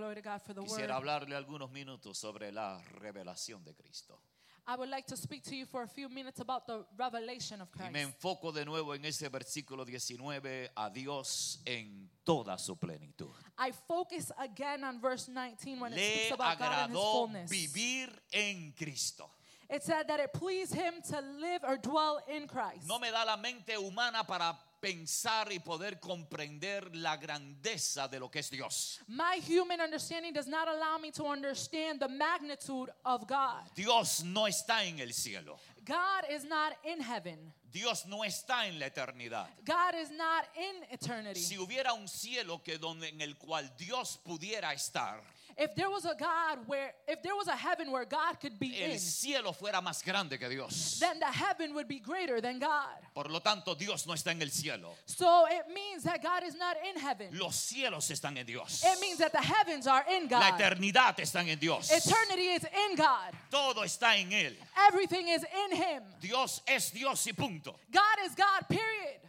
Glory to God for the Quisiera word. hablarle algunos minutos sobre la revelación de Cristo. I would like to speak to you for a few minutes about the revelation of Y me Christ. enfoco de nuevo en ese versículo 19, a Dios en toda su plenitud. I focus again on verse 19 when it Le speaks about God and His agradó fullness. vivir en Cristo. It said that it pleased Him to live or dwell in Christ. No me da la mente humana para pensar y poder comprender la grandeza de lo que es Dios. My human understanding does not allow me to understand the magnitude of God. Dios no está en el cielo. God is not in heaven. Dios no está en la eternidad. God is not in eternity. Si hubiera un cielo que donde en el cual Dios pudiera estar, If there was a God where, if there was a heaven where God could be in, el cielo fuera más grande que Dios. then the heaven would be greater than God. Por lo tanto, Dios no está en el cielo. So it means that God is not in heaven. Los cielos están en Dios. It means that the heavens are in La God. eternidad está en Dios. Eternity is in God. Todo está en Él. Everything is in Him. Dios es Dios y punto. God is God, period.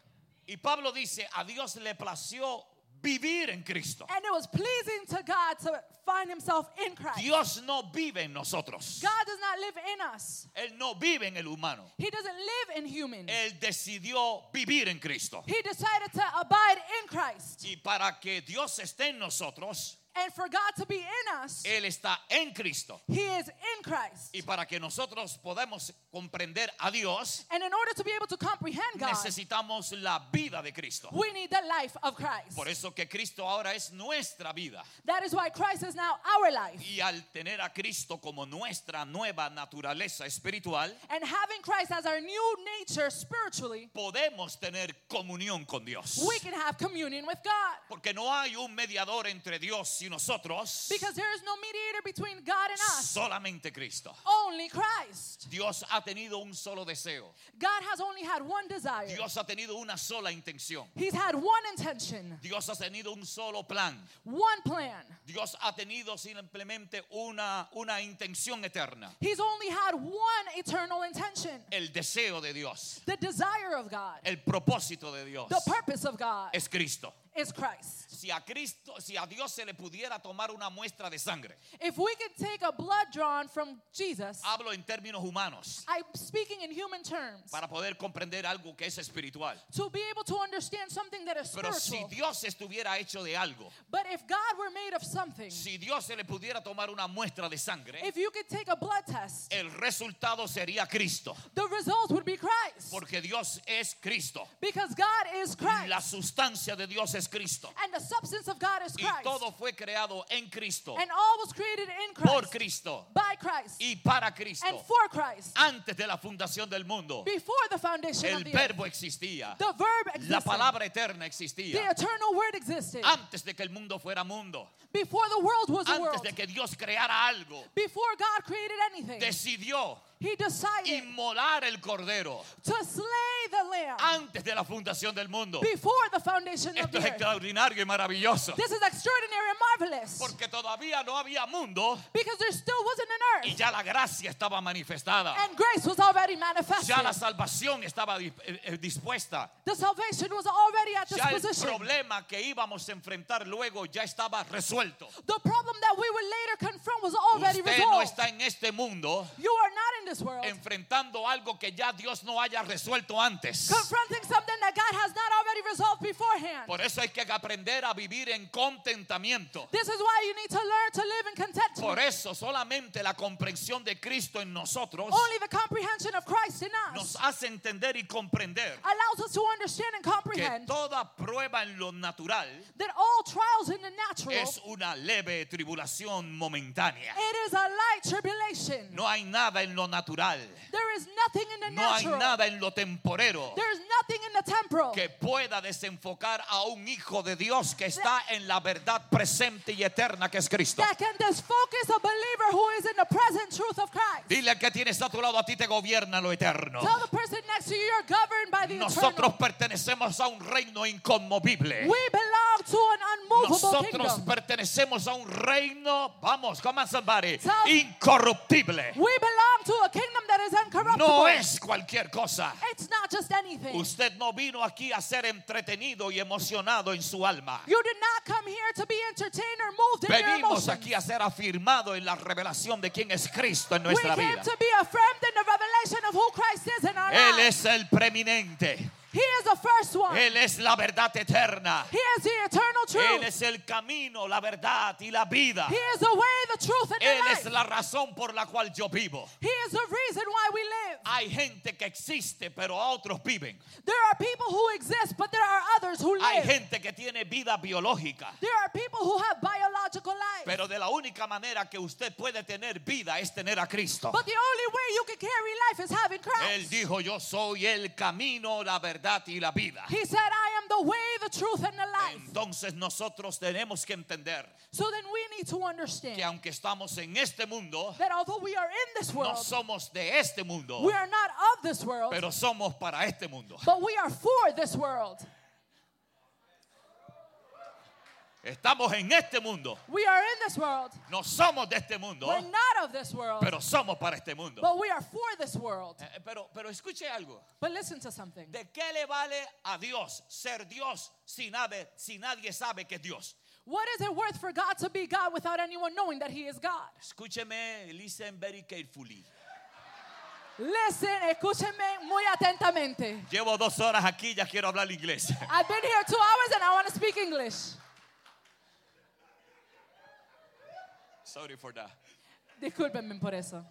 Y Pablo dice, a Dios le plació vivir en Cristo. And it was pleasing to God to find Himself in Christ. Dios no vive en nosotros. God does not live in us. Él no vive en el humano. He doesn't live in human. Él decidió vivir en Cristo. He decided to abide in Christ. Y para que Dios esté en nosotros, And for God to be in us, Él está en Cristo. He is in Christ. Y para que nosotros podamos comprender a Dios, And in order to be able to comprehend God, necesitamos la vida de Cristo. we need the life of Christ. Por eso que Cristo ahora es nuestra vida. That is why Christ is now our life. Y al tener a Cristo como nuestra nueva naturaleza espiritual, And having Christ as our new nature spiritually, podemos tener comunión con Dios. we can have communion with God. Porque no hay un mediador entre Dios y nosotros, Because there is no mediator between God and us, solamente Cristo. only Christ. Dios ha tenido un solo deseo. God has only had one desire. Dios ha tenido una sola intención. He's had one intention, Dios ha tenido un solo plan. one plan. Dios ha tenido simplemente una, una intención eterna. He's only had one eternal intention El deseo de Dios, the desire of God, el propósito de Dios the purpose of God es Cristo. Is Christ. Si a Cristo, si a Dios se le pudiera tomar una muestra de sangre, If we could take a blood drawn from Jesus, hablo en términos humanos, I'm speaking in human terms, para poder comprender algo que es espiritual. to be able to understand something that is Pero si spiritual. Dios estuviera hecho de algo, But if God were made of something, si Dios se le pudiera tomar una muestra de sangre, if you could take a blood test, el resultado sería Cristo, the result would be Christ. porque Dios es Cristo. Because God is Christ. La sustancia de Dios es Cristo. And the substance of God is Y Christ. todo fue creado en Cristo, And all was created in por Christ. Cristo By Christ. y para And Cristo. for Christ. Antes de la fundación del mundo, Before the foundation el of the earth. verbo existía, The verb la existed. palabra eterna The existía. eternal word existed. Antes de que el mundo fuera mundo, Before the world was a antes world. de que Dios creara algo, Before God created anything. decidió He decided inmolar el cordero to slay the lamb. antes de la fundación del mundo. Before the foundation of Esto the es earth. extraordinario y maravilloso. This is extraordinary and marvelous. Porque todavía no había mundo Because there still wasn't an y earth. ya la gracia estaba manifestada. And grace was already manifested. Ya la salvación estaba eh, eh, dispuesta. The salvation was already at Ya el disposition. problema que íbamos a enfrentar luego ya estaba resuelto. The problem that we would later confront was already Usted no resolved. está en este mundo You are not in this world enfrentando algo que ya Dios no haya resuelto antes. confronting something that God has not already resolved beforehand. Por eso hay que aprender a vivir en contentamiento. This is why you need to learn to live in contentment. Por eso solamente la comprensión de Cristo en nosotros Only the comprehension of Christ in nos us hace entender y comprender allows us to understand and que comprehend toda prueba en lo natural that all trials in the natural, es una leve tribulación momentánea. it is a light tribulation. No hay nada en lo natural, There is nothing in the no hay natural. nada en lo temporero There is nothing in the temporal que pueda desenfocar a un hijo de Dios que está en la verdad presente y eterna que es Cristo. that can disfocus a believer who is in the present truth of Christ. Dile al que tienes a tu lado, a ti te gobierna lo eterno. Tell the person next to you you're governed by the Nosotros eternal. pertenecemos a un reino inconmovible. We belong to an unmovable Nosotros kingdom. pertenecemos a un reino, vamos, come on somebody, Tell- incorruptible. We belong to a kingdom that is incorruptible. no es cualquier cosa. It's not just anything. Usted no vino aquí a ser entretenido y emocionado en su alma. You did not come here to be entertained or moved in your Venimos emotions. aquí a ser afirmado en la revelación de quién es Cristo en we nuestra came vida. to be affirmed in the revelation of who Christ is in our Él es el preeminente. He is the first one. Él es la verdad eterna. he is the eternal truth. Él es el camino, la verdad y la vida. he is the way, the truth, and Él the es life. la razón por la cual yo vivo. he is the reason why we live. Hay gente que existe, pero otros viven. There are people who exist, but there are others who Hay live. gente que tiene vida biológica. There are people who have biological life. Pero de la única manera que usted puede tener vida es tener a Cristo. but the only way you can carry life is having Christ. Él dijo, yo soy el camino, la verdad y la vida. He said, I am the way, the truth, and the life. Entonces nosotros tenemos que entender So then we need to understand que aunque estamos en este mundo, that although we are in this no world, somos de este mundo, we are not of this world, pero somos para este mundo. but we are for this world. Estamos en este mundo, We are in this world. no somos de este mundo, We're not of this world, pero somos para este mundo. but we are for this world. Eh, Pero, pero escuche algo. But listen to something. ¿De qué le vale a Dios ser Dios si nadie, si nadie sabe que es Dios? What is it worth for God to be God without anyone knowing that He is God? Escúcheme, listen very carefully. Listen, escúchenme muy atentamente. Llevo dos horas aquí, ya quiero hablar inglés. I've been here two hours and I want to speak English. Sorry for that. Discúlpenme por eso.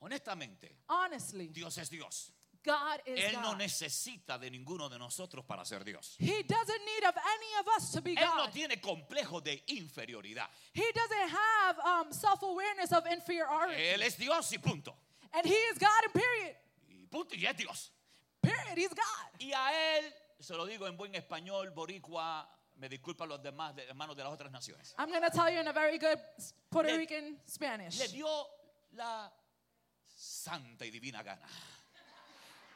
Honestamente, Honestly, Dios es Dios. God is Él no God. necesita de ninguno de nosotros para ser Dios. He doesn't need of any of us to be Él no God. tiene complejo de inferioridad. He doesn't have um, self-awareness of inferiority. Él es Dios y punto. And he is God and period. Y punto, y es Dios. Period. He's God. Y a Él, se lo digo en buen español, boricua, me disculpan los demás de- hermanos de las otras naciones. I'm going to tell you in a very good Puerto Le- Rican Spanish. Le dio la santa y divina gana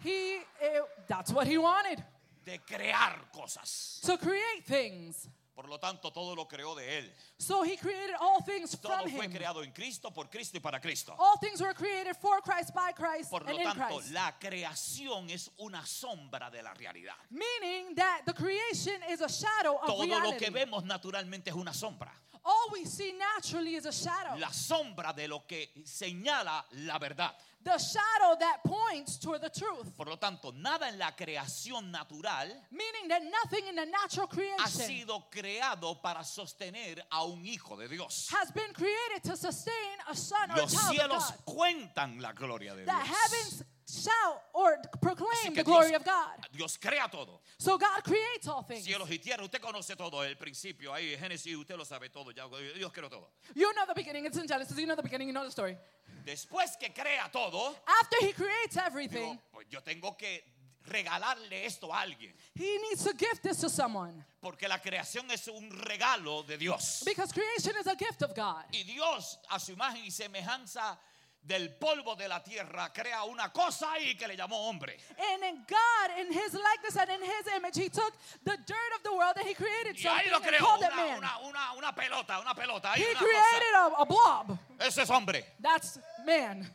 He, eh, that's what he wanted, de crear cosas. to create things. Por lo tanto, todo lo creó de Él. So he created all things Todo from fue him. creado en Cristo, por Cristo y para Cristo. All things were created for Christ, by Christ, Por and lo in tanto, Christ. la creación es una sombra de la realidad. Meaning that the creation is a shadow of Todo lo que reality. vemos naturalmente es una sombra. All we see naturally is a shadow. La sombra de lo que señala la verdad. The shadow that points toward the truth. Por lo tanto, nada en la creación natural Meaning that nothing in the natural ha creation sido creado para sostener a un hijo de Dios. has been created to sustain a son or a Los child of cielos God. cuentan la gloria de The Dios. heavens shout or proclaim the glory Dios, of God. Dios crea todo. So God creates all things. Cielos y tierra, usted conoce todo, el principio, ahí Génesis, usted lo sabe todo, ya Dios creó todo. You know the beginning. It's in Genesis. You know the beginning. You know the story. Después que crea todo, After He creates everything, digo, pues yo tengo que regalarle esto a alguien, He needs to gift this to someone porque la creación es un regalo de Dios. because creation is a gift of God. Y Dios, a su imagen y semejanza del polvo de la tierra, crea una cosa ahí que le llamó hombre. And in God, in His likeness and in His image, He took the dirt of the world and He created Y ahí something lo and creó, una, man. una, una, una pelota, una pelota. ahí, He una created cosa. a, a blob. Eso es hombre. That's man.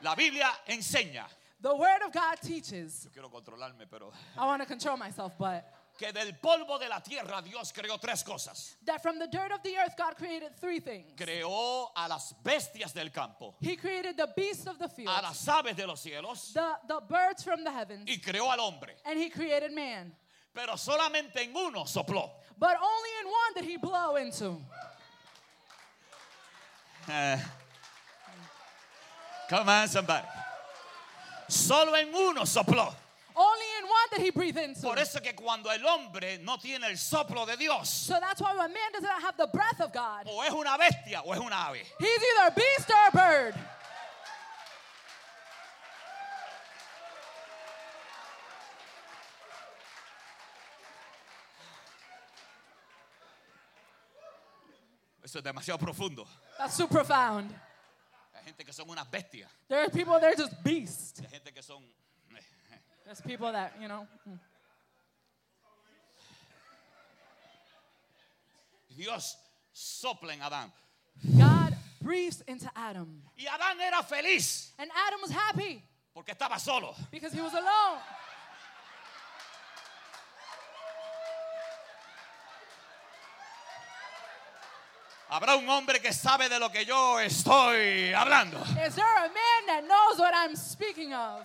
La Biblia enseña. The Word of God teaches. Yo quiero controlarme, pero I want to control myself, but que del polvo de la tierra Dios creó tres cosas. that from the dirt of the earth, God created three things. Creó a las bestias del campo, He created the beasts of the field, a las aves de los cielos the, the birds from the heavens, y creó al hombre. and He created man. Pero solamente en uno sopló. But only in one did He blow into. Eh. Come on, somebody. Solo en uno sopló. Only one did He breathe into. Por eso que cuando el hombre no tiene el soplo de Dios, So that's why when man does not have the breath of God, o es una bestia o es una ave. he's either a beast or a bird. Eso es demasiado profundo. That's too profound. Hay gente que son unas bestias. There are people they're just beasts. Hay gente que son... There's people that, you know. Dios sopla en Adán. God breathes into Adam. Y Adán era feliz And Adam was happy porque estaba solo. because he was alone. Habrá un hombre que sabe de lo que yo estoy hablando. Is there a man that knows what I'm speaking of?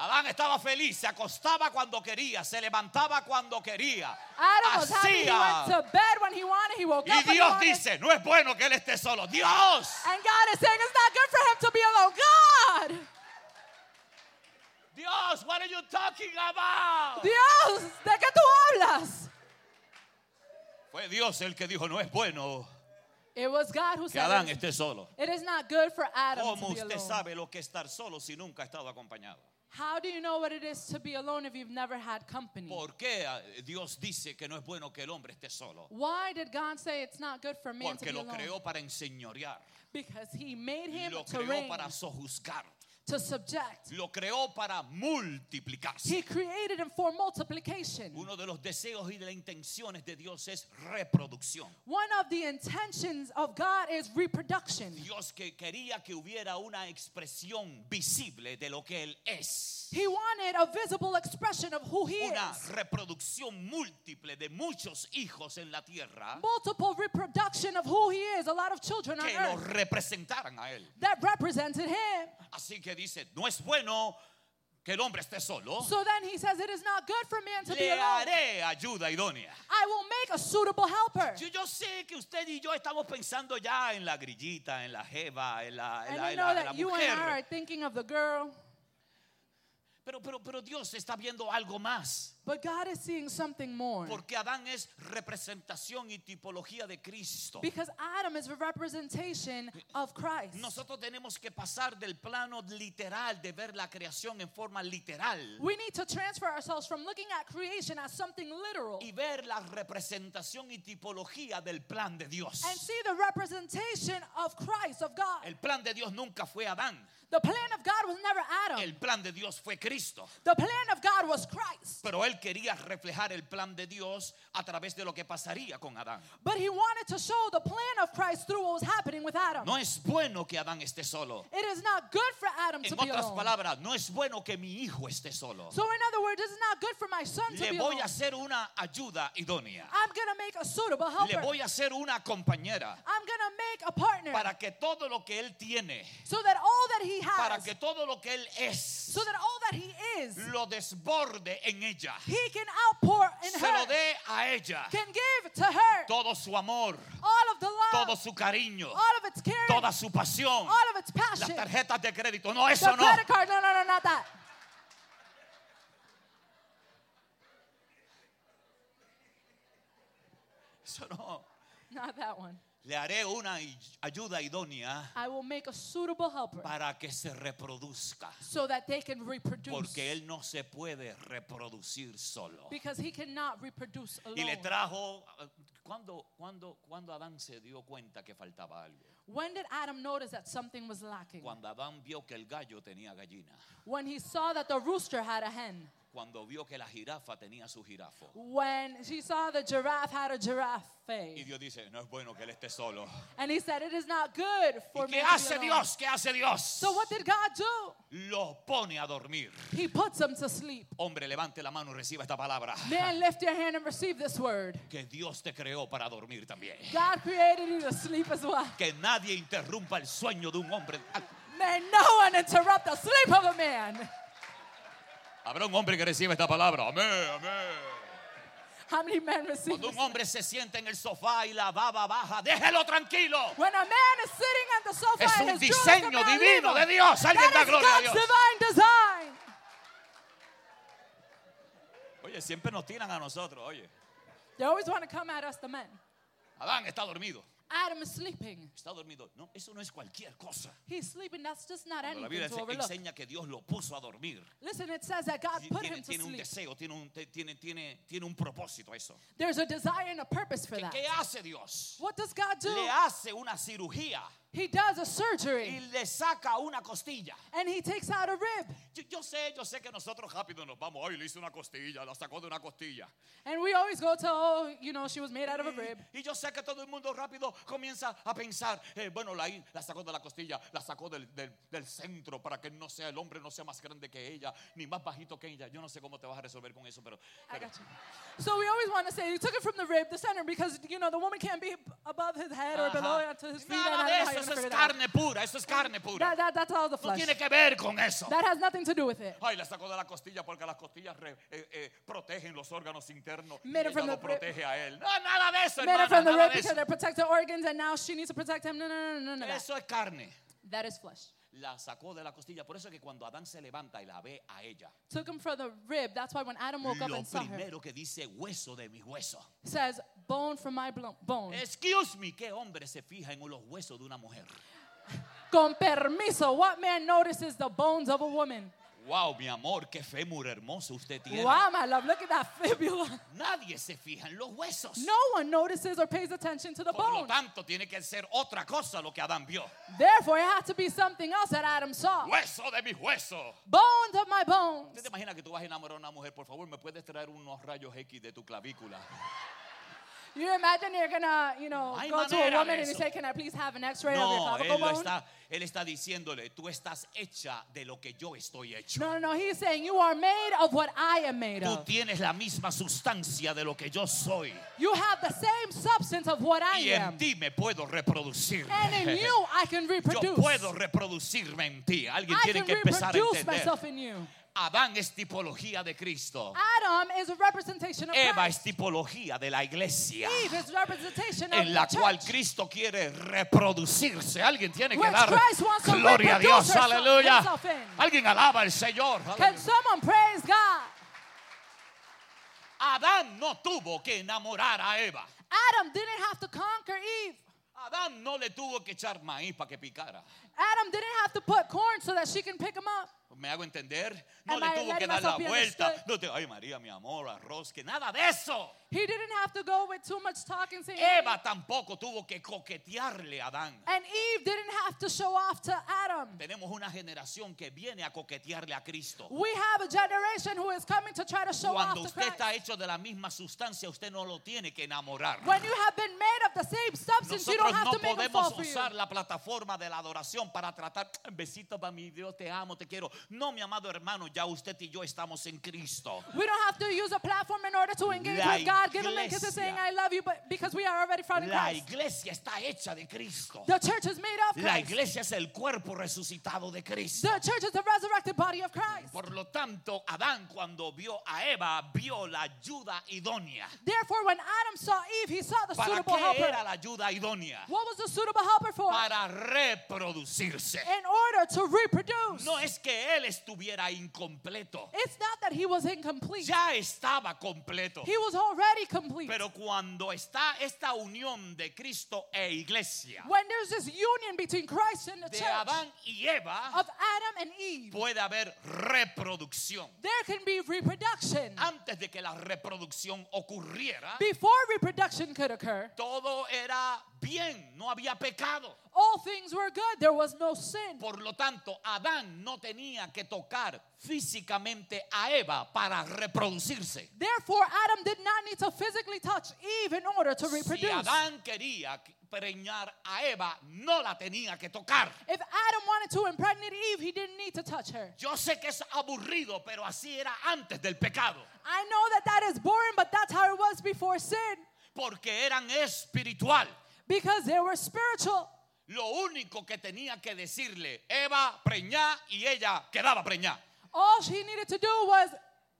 Adán estaba feliz, se acostaba cuando quería, se levantaba cuando quería. Adam was happy. He went Hacía. to bed when he wanted. He woke Y up when he Dios dice, no es bueno que él esté solo. Dios, And God is saying it's not good for him to be alone. God! Dios, what are you talking about? Dios, ¿de qué tú hablas? Fue Dios el que dijo, no es bueno It was God who que said Adán it, esté solo. it is not good for Adam ¿Cómo to be usted alone. sabe lo que es estar solo si nunca ha estado acompañado? How do you know what it is to be alone if you've never had company? ¿Por qué ah, Dios dice que no es bueno que el hombre esté solo? Why did God say it's not good for man to Porque be lo alone? creó para enseñorear, Because he made him lo to creó reign, para sojuzgar, to subject. lo creó para multiplicarse. He created him for multiplication. Uno de los deseos y de las intenciones de Dios es reproducción. One of the intentions of God is reproduction. Dios que quería que hubiera una expresión visible de lo que Él es. He wanted a visible expression of who he Una is. reproducción múltiple de muchos hijos en la tierra Multiple reproduction of who he is. A lot of children on que lo earth representaran a Él. that represented him. Así que dice, no es bueno que el hombre esté solo. So then he says it is not good for man to be Le alone. haré ayuda idónea. I will make a suitable helper. Yo, yo sé que usted y yo estamos pensando ya en la grillita, en la jeva, en la, en And la, I en know la- en la that you and I are mujer. thinking of the girl, Pero, pero, pero Dios está viendo algo más. But God is seeing something more. Porque Adán es representación y tipología de Cristo. Because Adam is a representation of Christ. Nosotros tenemos que pasar del plano literal de ver la creación en forma literal We need to transfer ourselves from looking at creation as something literal y ver la representación y tipología del plan de Dios. and see the representation of Christ, of God. El plan de Dios nunca fue Adán. The plan of God was never Adam. El plan de Dios fue Cristo. The plan of God was Christ. Pero él quería reflejar el plan de Dios a través de lo que pasaría con Adán. But he wanted to show the plan of Christ through what was happening with Adam. No es bueno que Adán esté solo. It is not good for Adam to En be otras alone. palabras, no es bueno que mi hijo esté solo. So in other words, it's not good for my son to Le be voy alone. a hacer una ayuda idónea. I'm to make a suitable Le helper. voy a hacer una compañera I'm to make a partner para que todo lo que él tiene, so that all that he para has, que todo lo que él es, so that all that he is, lo desborde en ella. he can outpour in Se lo her, dé a ella can give to her todo su amor, all of the love, todo su cariño, all of its caring, toda su pasión. all of its Las passion. tarjetas de crédito, no, The eso no. credit card, no, no, no, not that. Eso no. Not that one. Le haré una ayuda idónea I will make a suitable helper para que se reproduzca. so that they can reproduce. Porque él no se puede reproducir solo. Because he cannot reproduce Y le alone. trajo, cuando, cuando, cuando Adán se dio cuenta que faltaba algo? When did Adam notice that something was lacking? Cuando Adán vio que el gallo tenía gallina. When he saw that the rooster had a hen. Cuando vio que la jirafa tenía su jirafo. When he saw the giraffe had a Y giraffe. Dios dice, no es bueno que él esté solo. And he said, It is not good ¿Y for qué to be hace alone." Dios? ¿Qué hace Dios? So what did God do? Lo pone a dormir. He puts him to sleep. Hombre, levante la mano y reciba esta palabra. Man, lift your hand and receive this word. Que Dios te creó para dormir también. God created you to sleep as well. Que nadie interrumpa el sueño de un hombre. May no one interrupt the sleep of a man. Habrá un hombre que reciba esta palabra. Amén, amén. How many men receive Cuando un hombre se sienta en el sofá y la baba baja, déjelo tranquilo. When a man is sitting at the sofa Es and un his diseño divino de. Dios. Alguien da gloria a Dios. divine design. Oye, siempre nos tiran a nosotros. Oye, They always want to come at us, the men. Adán está dormido. Adam is sleeping. Está dormido. No, eso no es cualquier cosa. He's sleeping. That's just not Cuando la anything Biblia to enseña que Dios lo puso a dormir. Listen, it says that God put Tiene, him to tiene un sleep. deseo, tiene un, tiene, tiene, tiene un propósito eso. There's a desire and a purpose for ¿Qué, that. qué hace Dios? What does God do? Le hace una cirugía he does a y surgery le saca una costilla. and he takes out a rib. Yo, yo sé, yo sé que nosotros rápido nos vamos, ay, le hizo una costilla, la sacó de una costilla. And we always go to, oh, you know, she was made out of a rib. Y yo sé que todo el mundo rápido comienza a pensar, eh, bueno, la, la sacó de la costilla, la sacó del, del- del centro para que no sea el hombre, no sea más grande que ella, ni más bajito que ella. Yo no sé cómo te vas a resolver con eso, pero, I pero- got you. So we always want to say you took it from the rib, the center, because you know the woman can't be above his head or below Ajá. to his feet. Nada and eso, es carne pura, eso es carne pura. That, that, that's all the No flesh. tiene que ver con eso. That has nothing to do with it. Ay, la sacó de la costilla porque las costillas re- eh, eh, protegen los órganos internos y ella lo protege a él. No, nada de eso, hermana, from the nada de eso. they protect the organs, and now she needs to protect him. No, no, no, no, no, no. Eso es carne. That is flesh. La sacó de la costilla. Por eso es que cuando Adán se levanta y la ve a ella, Took him from the rib. That's why when Adam woke up lo and saw her, primero que dice hueso de mis huesos. it says bone from my bone. Excuse me, ¿qué hombre se fija en los huesos de una mujer? Con permiso, what man notices the bones of a woman? Wow, mi amor, qué fémur hermoso usted tiene. Wow, my love, look at that fibula. Nadie se fija en los huesos. No one notices or pays attention to the Por lo bone. tanto, tiene que ser otra cosa lo que Adán vio. Therefore, it had to be something else that Adam saw. Hueso de mis huesos. Bones of my ¿Usted bones. te imagina que tú vas a enamorar a una mujer? Por favor, ¿me puedes traer unos rayos X de tu clavícula? You imagine you're gonna, you know, Hay go to a manera de woman and you eso. say, "Can I please have an X-ray of your No, clavicle él, lo bone?" está, él está diciéndole, tú estás hecha de lo que yo estoy hecho. No, no, no. He's saying you are made of what I am made Tú of. tienes la misma sustancia de lo que yo soy. You have the same substance of what I Y en am. ti me puedo reproducir. And in you, I can Yo reproduce. puedo reproducirme en ti. Alguien I tiene can que empezar a reproduce entender. myself in you. Adán es tipología de Cristo. Adam is a representation of Eva es Christ. tipología de la iglesia. Eve is representation of En la the cual church. Cristo quiere reproducirse. Alguien tiene que Which dar Christ wants to gloria a Dios. herself- Aleluya. himself in. Alguien alaba al Señor. Can Aleluya. someone praise God? Adán no tuvo que enamorar a Eva. Adam didn't have to conquer Eve. Adán no le tuvo que echar maíz para que picara. Adam didn't have to put corn so that she can pick him up. ¿Me hago entender? No Am le I tuvo que dar la vuelta. No te, ay María, mi amor, arroz, que nada de eso. He didn't have to go with too much talking saying, Eva tampoco tuvo que coquetearle a Adán. and Eve didn't have to show off to Adam. Tenemos una generación que viene a coquetearle a Cristo. We have a generation who is coming to try to show Cuando off to usted Christ. está hecho de la misma sustancia, usted no lo tiene que enamorar. When you have been made of the same substance, you don't Nosotros have no to make fall podemos you. usar la plataforma de la adoración para tratar besitos para mi Dios, te amo, te quiero. No, mi amado hermano, ya usted y yo estamos en Cristo. We don't have to use a platform in order to engage La with God. Give him a kiss and saying. I love you, but because we are already found in La Christ. iglesia está hecha de Cristo. The church is made of La Christ. iglesia es el cuerpo resucitado de Cristo. The church is the resurrected body of Christ. Por lo tanto, Adán cuando vio a Eva, vio la ayuda idónea. Therefore, when Adam saw Eve, he saw the ¿Para suitable qué helper. era la ayuda idónea? What was the suitable helper for? Para reproducirse. In order to reproduce. No es que él estuviera incompleto. It's not that he was incomplete. Ya estaba completo. He was already complete. Pero cuando está esta unión de Cristo e iglesia, When there's this union between Christ and the de church Adán y Eva, of Adam and Eve, puede haber reproducción. there can be reproduction. Antes de que la reproducción ocurriera, Before reproduction could occur, todo era bien, no había pecado. all things were good. There was no sin. Por lo tanto, Adán no tenía que tocar físicamente a Eva para reproducirse. Therefore, Adam did not need to physically touch Eve in order to Si reproduce. Adán quería preñar a Eva, no la tenía que tocar. If Adam wanted to impregnate Eve, he didn't need to touch her. Yo sé que es aburrido, pero así era antes del pecado. I know that that is boring, but that's how it was before sin Porque eran espiritual. Because they were spiritual. Lo único que tenía que decirle, Eva preñá y ella quedaba preñá. All she needed to do was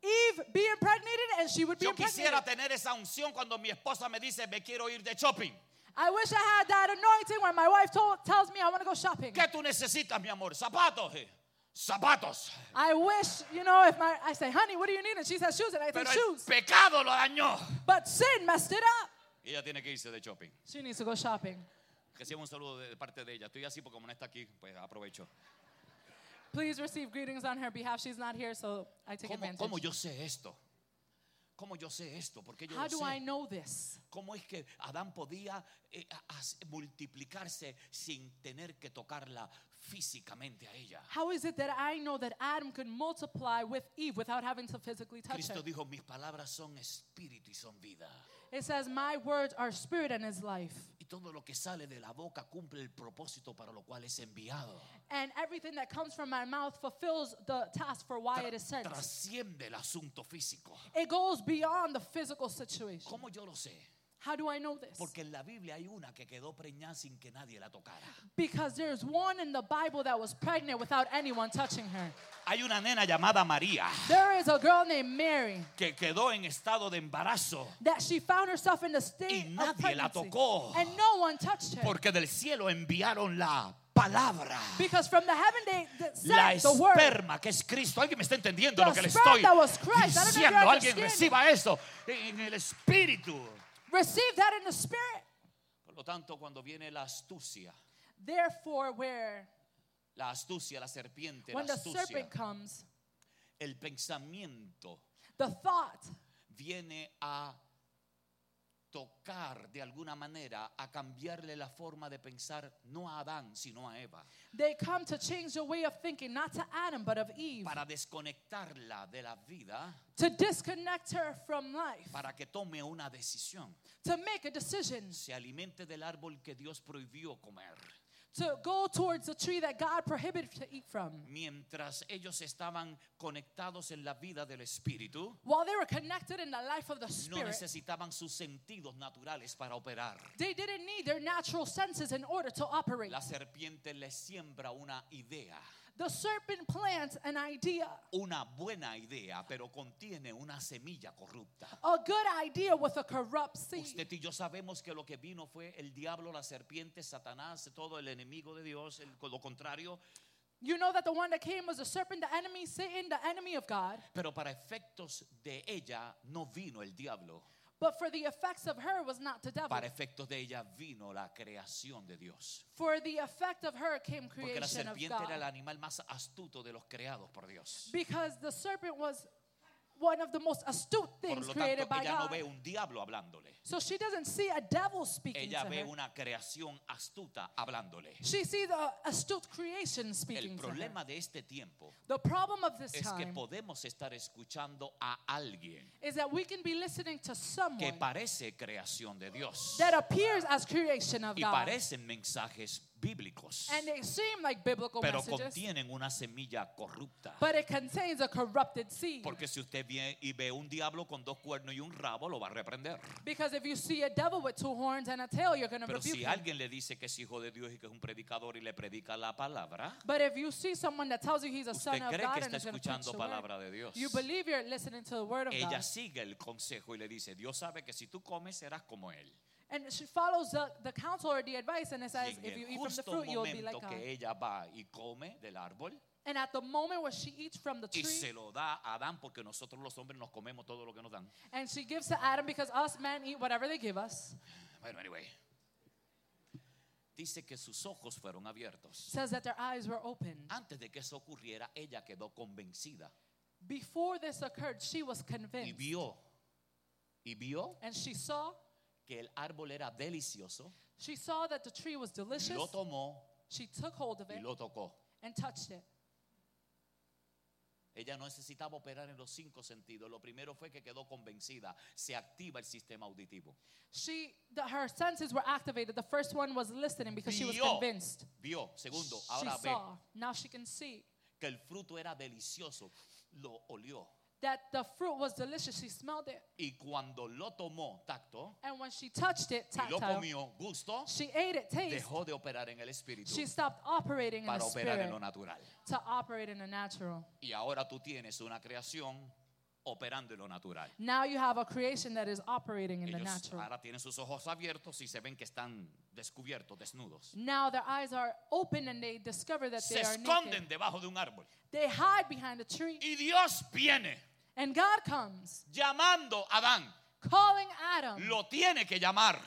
Eve be impregnated and she would be Yo quisiera tener esa unción cuando mi esposa me dice, me quiero ir de shopping. I wish I had that anointing when my wife told, tells me I want to go shopping. ¿Qué tú necesitas, mi amor? Zapatos. eh. Zapatos. I wish, you know, if my I say, honey, what do you need? And she says shoes, and I say Pero el shoes. pecado lo dañó. But sin messed it up. Y ella tiene que irse de shopping. She needs to go shopping. Reciba un saludo de parte de ella. Estoy así porque como no está aquí, pues aprovecho. Please receive greetings on her behalf. She's not here, so I take ¿Cómo, advantage. cómo yo sé esto? ¿Cómo yo sé esto? Porque yo How lo do I know this? ¿Cómo es que Adán podía eh, a- a- multiplicarse sin tener que tocarla físicamente a ella? How is it that I know that Adam could multiply with Eve without having to physically touch Cristo her? dijo, mis palabras son espíritu y son vida. It says, My words are spirit and is life. Y todo lo que sale de la boca cumple el propósito para lo cual es enviado. And everything that comes from my mouth fulfills the task for why Tra- it is sent. trasciende el asunto físico. It goes beyond the physical situation. ¿Cómo yo lo sé? How do I know this? Porque en la Biblia hay una que quedó preñada sin que nadie la tocara. Because there's one in the Bible that was pregnant without anyone touching her. Hay una nena llamada María There is a girl named Mary que quedó en estado de embarazo that she found herself in the state Y of nadie la pregnancy. tocó. And no one touched her. porque del cielo enviaron la palabra. Because from the heaven they La sent the word. esperma que es Cristo. ¿Alguien me está entendiendo The lo que le sperm estoy that was Christ. I don't know if diciendo? Alguien reciba eso en el espíritu. Receive that in the spirit. Por lo tanto, cuando viene la astucia, Therefore, where la astucia, la serpiente, la when the astucia, serpent comes, el pensamiento the thought viene a tocar de alguna manera, a cambiarle la forma de pensar, no a Adán, sino a Eva, they come to change the way of thinking, not to Adam but of Eve, para desconectarla de la vida, to disconnect her from life, para que tome una decisión. to make a decision, Se alimente del árbol que Dios prohibió comer. To go towards the tree that God prohibited to eat from. Mientras ellos estaban conectados en la vida del Espíritu, While they were connected in the life of the no Spirit, necesitaban sus sentidos naturales para operar. they didn't need their natural senses in order to operate. La serpiente les siembra una idea, The serpent plants an idea, una buena idea, pero contiene una semilla corrupta. a good idea with a corrupt seed. Usted y yo sabemos que lo que vino fue el diablo, la serpiente, Satanás, todo el enemigo de Dios, el- lo contrario. You know that the one that came was the serpent, the enemy, Satan, the enemy of God. Pero para efectos de ella no vino el diablo. But for the effects of her was not the devil. Para efectos de ella vino la creación de Dios. For the effect of her came Porque la creation of serpiente era el animal más astuto de los creados por Dios. Because the serpent was one of the most astute Por things lo created tanto, by ella no God. ve un diablo hablándole. So she doesn't see a devil speaking Ella to ve her. una creación astuta hablándole. She sees a astute creation El speaking to her. problema de este tiempo The problem of this es que time podemos estar escuchando a alguien is that we can be listening to que someone parece creación de Dios that appears as creation of y God. parecen mensajes bíblicos, And they seem like biblical pero messages, contienen una semilla corrupta. but it contains a corrupted seed. Porque si usted viene y ve un diablo con dos cuernos y un rabo, lo va a reprender. Because if you see a devil with two horns and a tail, you're going to Pero rebuke si him. alguien le dice que es hijo de Dios y que es un predicador y le predica la palabra, But if you see someone that tells you he's a usted son of cree God que and está is going to preach escuchando the word, palabra de Dios. you believe you're listening to the word of Ella God. sigue el consejo y le dice, Dios sabe que si tú comes serás como Él. And she follows the, the counsel or the advice and it Y says, en if you el eat from the justo fruit, you'll be like momento que ella va y come del árbol And at the moment where she eats from the y tree, se lo da a Adán porque nosotros los hombres nos comemos todo lo que nos dan. and she gives to Adam because us men eat whatever they give us, Bueno, anyway. Dice que sus ojos fueron abiertos. says that their eyes were opened. Antes de que eso ocurriera, ella quedó convencida Before this occurred, she was y convinced. vio y vio And she saw, que el árbol era delicioso, she saw that the tree was delicious. lo tomó She took hold of y it lo tocó. and touched it. Ella no necesitaba operar en los cinco sentidos. Lo primero fue que quedó convencida. Se activa el sistema auditivo. She, the, her senses were activated. The first one was listening because she was Vio. convinced. Vio, segundo, She ahora ve saw. Now she can see que el fruto era delicioso. Lo olió. That the fruit was delicious. She smelled it. Y cuando lo tomó, tacto, And when she touched it, y lo comió, gusto, she ate it, taste. dejó de operar en el espíritu She stopped operating in the operar spirit en lo natural. to operate in the natural. Y ahora tú tienes una creación operando en lo natural. Now you have a creation that is operating in the Ellos natural. ahora tienen sus ojos abiertos y se ven que están descubiertos, desnudos. Now their eyes are open and they discover that Se they are esconden naked. debajo de un árbol. They hide behind a tree. Y Dios viene And God comes llamando a Adán. calling Adam. Lo tiene que llamar.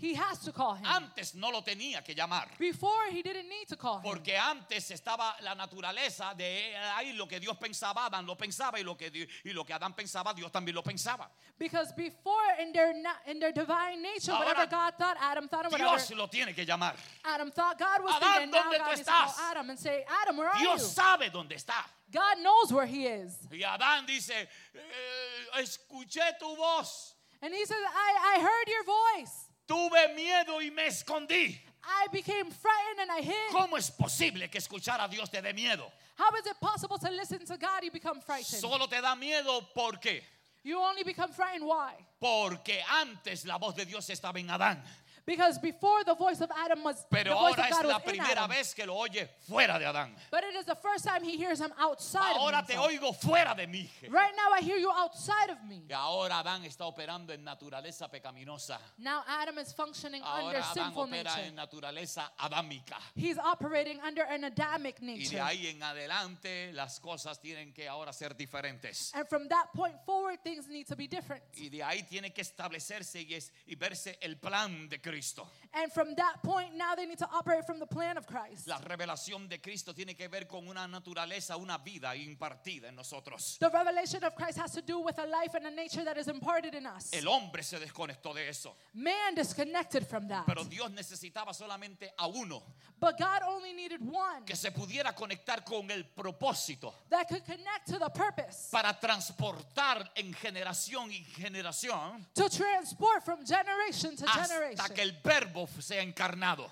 He has to call him. Antes no lo tenía que llamar. Before, he didn't need to call him. Porque antes estaba la naturaleza de ahí lo que Dios pensaba, Adán lo pensaba y lo que y lo que Adán pensaba, Dios también lo pensaba. Because before, in their, in their divine nature, Ahora, whatever God thought, Adam thought, and whatever Dios lo tiene que llamar. Adam thought God was Adán, thinking, now God tú needs to call? Adam and say, Adam, where are Dios you? sabe dónde está. God knows where he is. Y Adán dice, "Eh, escuché tu voz, And he says, I, I heard your voice. Tuve miedo y me escondí. I became frightened and I hid. ¿Cómo es posible que escuchar a Dios te dé miedo? How is it possible to listen to God? You become frightened. Solo te da miedo porque You only become frightened. Why? porque antes la voz de Dios estaba en Adán, Because before the voice of Adam was, the pero voice ahora of es la was in primera Adam. vez que lo oye fuera de Adán. But it is the first time he hears him outside Ahora of te himself. oigo fuera de mí. Right now I hear you outside of me. Y ahora Adán está operando en naturaleza pecaminosa. Now Adam is functioning under Ahora Adán sinful opera nature. en naturaleza adámica. He's operating under an Adamic Y de nature. ahí en adelante las cosas tienen que ahora ser diferentes. And from that point forward, things need to be different. Y de ahí tiene que establecerse y, es, y verse el plan de Cristo. And from that point, now they need to operate from the plan of Christ. La revelación de Cristo tiene que ver con una naturaleza, una vida impartida en nosotros. The revelation of Christ has to do with a life and a nature that is imparted in us. El hombre se desconectó de eso. Man disconnected from that. Pero Dios necesitaba solamente a uno But God only needed one que se pudiera conectar con el propósito that could connect to the purpose para transportar en generación y generación to transport from generation to hasta generation que el verbo sea encarnado.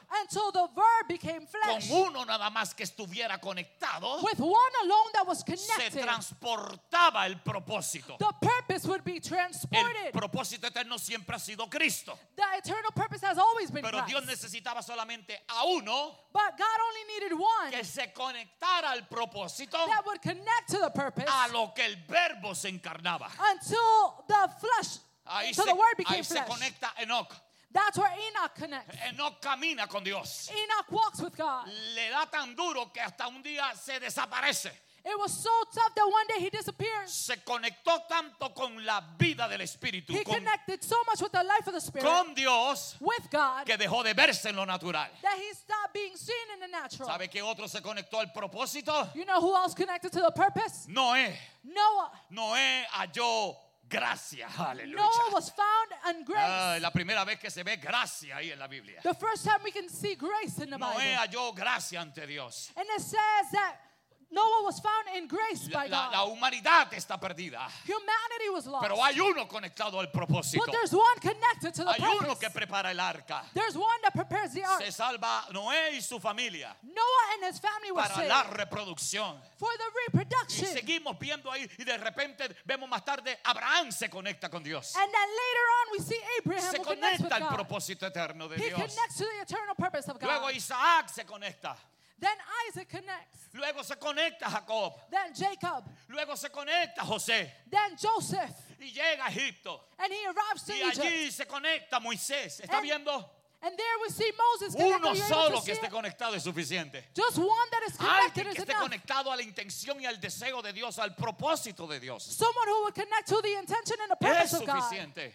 the verb became Con flesh. uno nada más que estuviera conectado, With one alone that was se connected, transportaba el propósito. the purpose would be El transported. propósito eterno siempre ha sido Cristo. The eternal purpose has always been Pero Dios Christ. necesitaba solamente a uno But God only needed one que se conectara al propósito that would connect to the purpose a lo que el verbo se encarnaba. until the flesh, Ahí se, the word ahí became se conecta Enoch. That's where Enoch connects. Enoch camina con Dios. Enoch walks with God. Le da tan duro que hasta un día se desaparece. It was so tough that one day he disappears. Se conectó tanto con la vida del Espíritu, He con, connected so much with the life of the Spirit, con Dios, with God, que dejó de verse en lo natural. that he stopped being seen in the natural. ¿Sabe qué otro se conectó al propósito? You know who else connected to the purpose? Noé. Noah. Noé halló gracia. Aleluya. Noah was found in grace. Ah, la primera vez que se ve gracia ahí en la Biblia. the first time we can see grace in the Noé Bible. halló gracia ante Dios. And it says that Noah was found in grace by la- God. la humanidad está perdida. Humanity was lost. Pero hay uno conectado al propósito. but there's one connected to the Hay uno purpose. que prepara el arca. There's one that prepares the ark. Se salva Noé y su familia Noah and his family were para saved la reproducción. for the Y reproduction. seguimos viendo ahí y de repente vemos más tarde Abraham se conecta con Dios. And then later on, we see Abraham Se conecta al propósito eterno de He Dios. connects to the eternal purpose of God. Luego Isaac se conecta. Then Isaac connects. Luego se conecta Jacob. Then Jacob. Luego se conecta José. Then Joseph. Y llega a Egipto. And he arrives to Y Egypt. allí se conecta Moisés. ¿Está And viendo? And there we see Moses. Uno solo que esté conectado es suficiente. Just one that is connected Alguien que is esté conectado a la intención y al deseo de Dios, al propósito de Dios. Someone who would connect to the intention and the Es purpose of God. suficiente.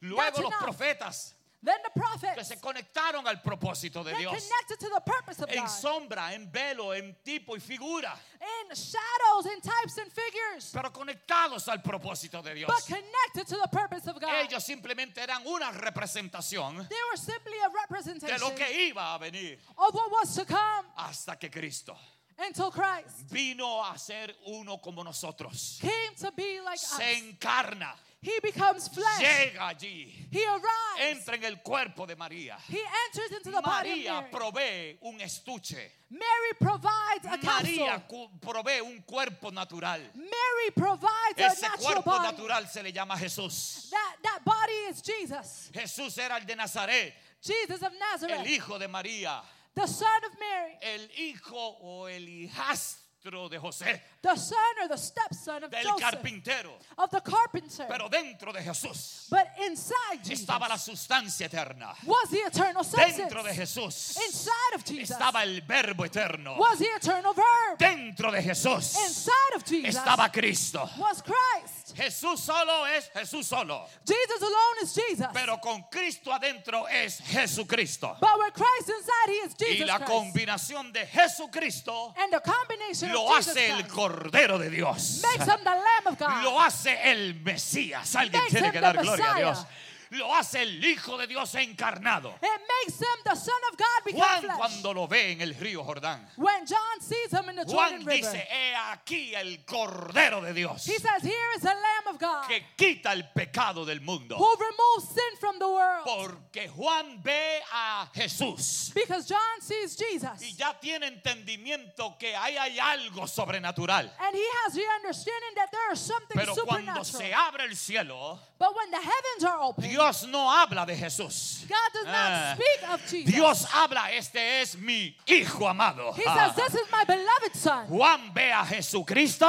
Luego That's los enough. profetas Then the que prophets. se conectaron al propósito de Dios. connected to the purpose of En God. sombra, en velo, en tipo y figura. In shadows, in types and figures. Pero conectados al propósito de Dios. But connected to the purpose of God. Ellos simplemente eran una representación They were simply a de representation lo que iba a venir of what was to come hasta que Cristo until Christ vino a ser uno como nosotros. came to be like us. Se encarna, He becomes flesh. llega allí, He arrives. entra en el cuerpo de María. He enters into the body of María Mary. provee un estuche. Mary provides a María provee un cuerpo natural. Mary provides a Ese natural cuerpo body. natural se le llama Jesús. That, that body is Jesus. Jesús era el de Nazaret, Jesus of el Nazareth. hijo de María, The son of Mary. el hijo o el hijastro de José, The son or the stepson of del Joseph. carpintero. Of the carpenter. Pero dentro de Jesús But inside Jesus estaba la sustancia eterna. was the eternal substance. Dentro de Jesús Inside of Jesus estaba el verbo eterno. was the eternal verb. Dentro de Jesús Inside of Jesus estaba Cristo. was Christ. Jesús solo es Jesús solo. Jesus alone is Jesus. Pero con Cristo adentro es Jesucristo. but with Christ inside, He is Jesus Y la combinación de Jesucristo and the combination lo of Jesus hace el Cordero de Dios. makes Him the Lamb of God. Lo hace el Mesías. Alguien Makes tiene que dar gloria a. Dios. Lo hace el Hijo de Dios encarnado. it makes Him the Son of God Juan cuando lo ve en el río Jordán. when John sees Him in the Juan Jordan dice, he aquí el Cordero de Dios he says, Here is the Lamb of God que quita el pecado del mundo. who removes sin from the world. Porque Juan ve a Jesús because John sees Jesus. y ya tiene entendimiento que ahí hay algo sobrenatural. and he has the understanding that there is something Pero cuando supernatural. se abre el cielo, but when the heavens are open, Dios no habla de Jesús. God does not Ah. speak of Jesus. Dios habla, este es mi hijo amado. he says, This is my beloved Son. Juan ve a Jesucristo,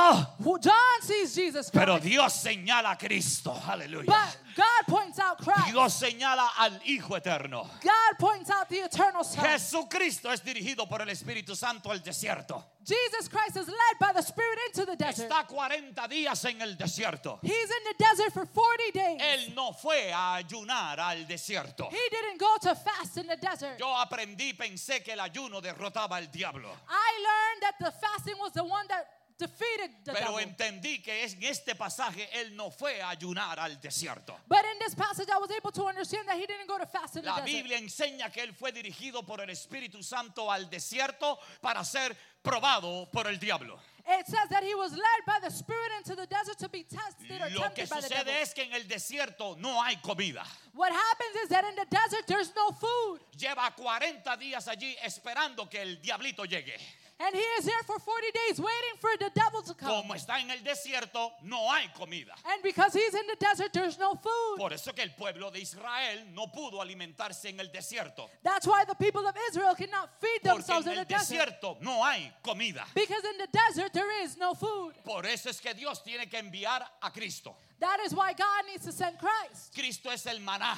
John sees Jesus Christ. pero Dios señala a Cristo. Aleluya. but God points out Christ. Dios señala al Hijo eterno. God points out the eternal Son. Jesucristo es dirigido por el Espíritu Santo al desierto. Jesus Christ is led by the Spirit into the desert. Está 40 días en el desierto. He's in the desert for 40 days. Él no fue a ayunar al desierto. he didn't go to fast in the desert. Yo aprendí, pensé que el ayuno derrotaba al diablo. I learned that the fasting was the one that defeated the Pero devil. entendí que es- en este pasaje él no fue a ayunar al desierto. But in this passage, I was able to understand that he didn't go to fast in the La desert. Biblia enseña que él fue dirigido por el Espíritu Santo al desierto para ser probado por el diablo. It says that he was led by the Spirit into the desert to be tested or Lo que tempted by the devil. sucede es que en el desierto no hay comida. What happens is that in the desert, there's no food. Lleva 40 días allí esperando que el diablito llegue. And he is there for 40 days waiting for the devil to come. Como está en el desierto, no hay comida. And because he's in the desert, there's no food. Por eso que el pueblo de Israel no pudo alimentarse en el desierto. That's why the people of Israel cannot feed Porque themselves en in el the desert. desierto no hay comida. Because in the desert, there is no food. Por eso es que Dios tiene que enviar a Cristo. That is why God needs to send Christ. Cristo es el maná.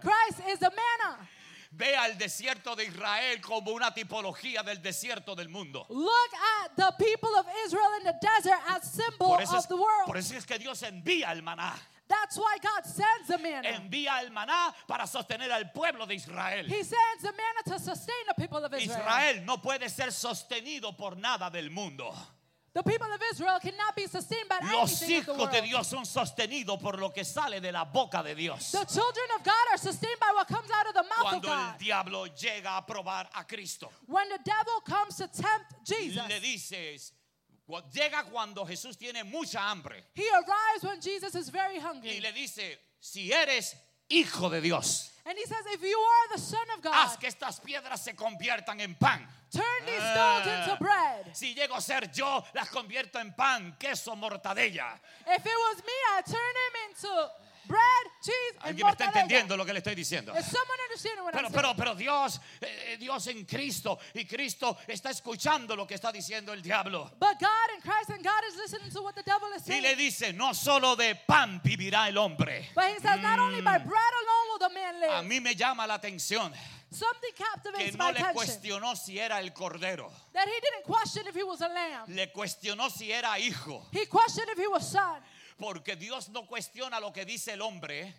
Christ is the manna. Ve al desierto de Israel como una tipología del desierto del mundo. Look at the people of Israel in the desert as symbol eso, of es, the world. por eso es que Dios envía el maná. That's why God sends the manna. Envía el maná para sostener al pueblo de Israel. He sends the manna to sustain the people of Israel. Israel no puede ser sostenido por nada del mundo. The people of Israel cannot be sustained by Los hijos de Dios son sostenidos por lo que sale de la boca de Dios. The children of God are sustained by what comes out of the mouth of Cuando el God. diablo llega a probar a Cristo, When the devil comes to tempt Jesus, le dices, llega cuando Jesús tiene mucha hambre he arrives when Jesus is very y le dice, si eres hijo de Dios, And he says, if you are the son of God, haz que estas piedras se conviertan en pan. turn these stones Ah. into bread. Si llego a ser yo, las convierto en pan, queso, mortadella. If it was me, I'd turn him into bread, cheese, ¿Alguien me está entendiendo lo que le estoy diciendo? Is someone understanding what Pero, I'm pero, pero Dios, eh, Dios en Cristo y Cristo está escuchando lo que está diciendo el diablo. But God and Christ and God is listening to what the devil is Y saying. le dice, no solo de pan vivirá el hombre. But he says, not only by bread alone will the man A live. mí me llama la atención Something que no le cuestionó si era el cordero. That he didn't question if he was a lamb. Le cuestionó si era hijo. Porque Dios no cuestiona lo que dice el hombre.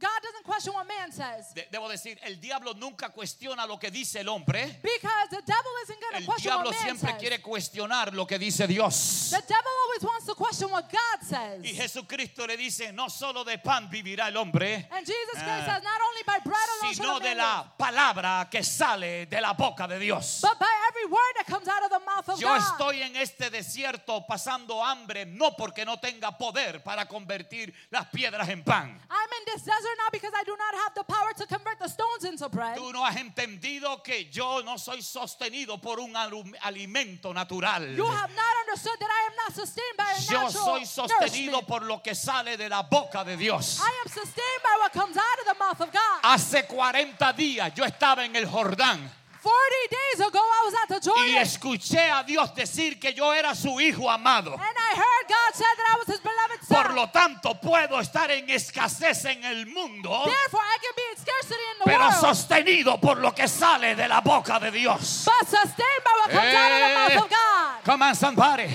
God doesn't question what man says. De- debo decir, el diablo nunca cuestiona lo que dice el hombre. Because the devil isn't going El to question diablo what man siempre says. quiere cuestionar lo que dice Dios. The devil always wants to question what God says. Y Jesucristo le dice, no solo de pan vivirá el hombre, And Jesus Christ Ah. says, not only by bread alone shall sino de man la palabra que sale de la boca de Dios. but by every word that comes out of the mouth of Yo God. estoy en este desierto pasando hambre, no porque no tenga poder para convertir las piedras en pan. I'm in this desert now because I do not have the power to convert the stones into bread. Tú no has entendido que yo no soy sostenido por un alimento natural. You have not understood that I am not sustained by a Yo natural soy sostenido nourishment. por lo que sale de la boca de Dios. I am sustained by what comes out of the mouth of God. Hace 40 días yo estaba en el Jordán 40 days ago, I was at the y Jordan. escuché a Dios decir que yo era su hijo amado. And I heard God said that I was his beloved son. Por lo tanto, puedo estar en escasez en el mundo, Therefore, I can be in scarcity in the pero world. sostenido por lo que sale de la boca de Dios. but sustained by what comes out of the Eh, mouth of God. Come on, somebody.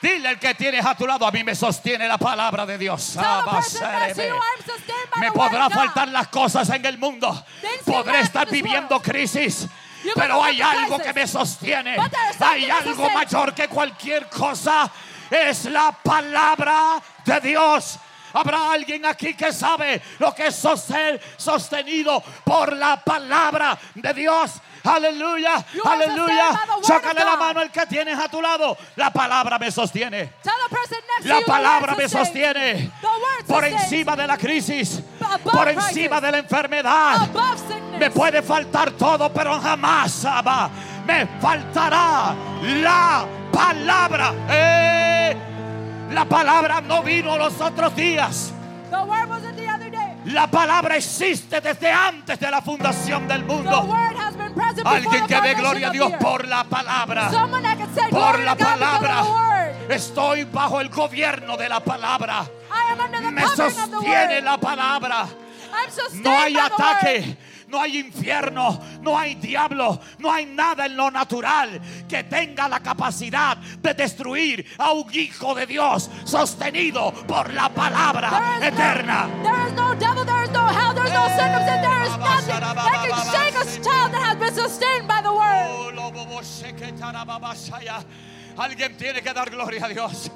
Dile al que tienes a tu lado, a mí me sostiene la palabra de Dios. Me podrá faltar las cosas en el mundo. Podré estar viviendo crisis. Pero hay algo que me sostiene. Hay algo mayor que cualquier cosa. Es la palabra de Dios. Habrá alguien aquí que sabe lo que es ser sostenido por la palabra de Dios. Aleluya, aleluya. Chócale la mano al que tienes a tu lado. La palabra me sostiene. La palabra me sostiene por encima de la crisis, por encima de la enfermedad. Me puede faltar todo, pero jamás me faltará la palabra. ¡Eh! La palabra no vino los otros días. The word wasn't the other day. La palabra existe desde antes de la fundación del mundo. Alguien que dé gloria a Dios por la palabra. Say Por la palabra. Estoy bajo el gobierno de la palabra. I am under the Me sostiene la palabra. No hay ataque, no hay infierno, no hay diablo, no hay nada en lo natural que tenga la capacidad de destruir a un hijo de Dios sostenido por la palabra eterna. No, there is no devil, there is no hell, there is no circumstance, there is nothing that can shake a child that has been sustained by the word. Oh. Alguien tiene que dar gloria a Dios.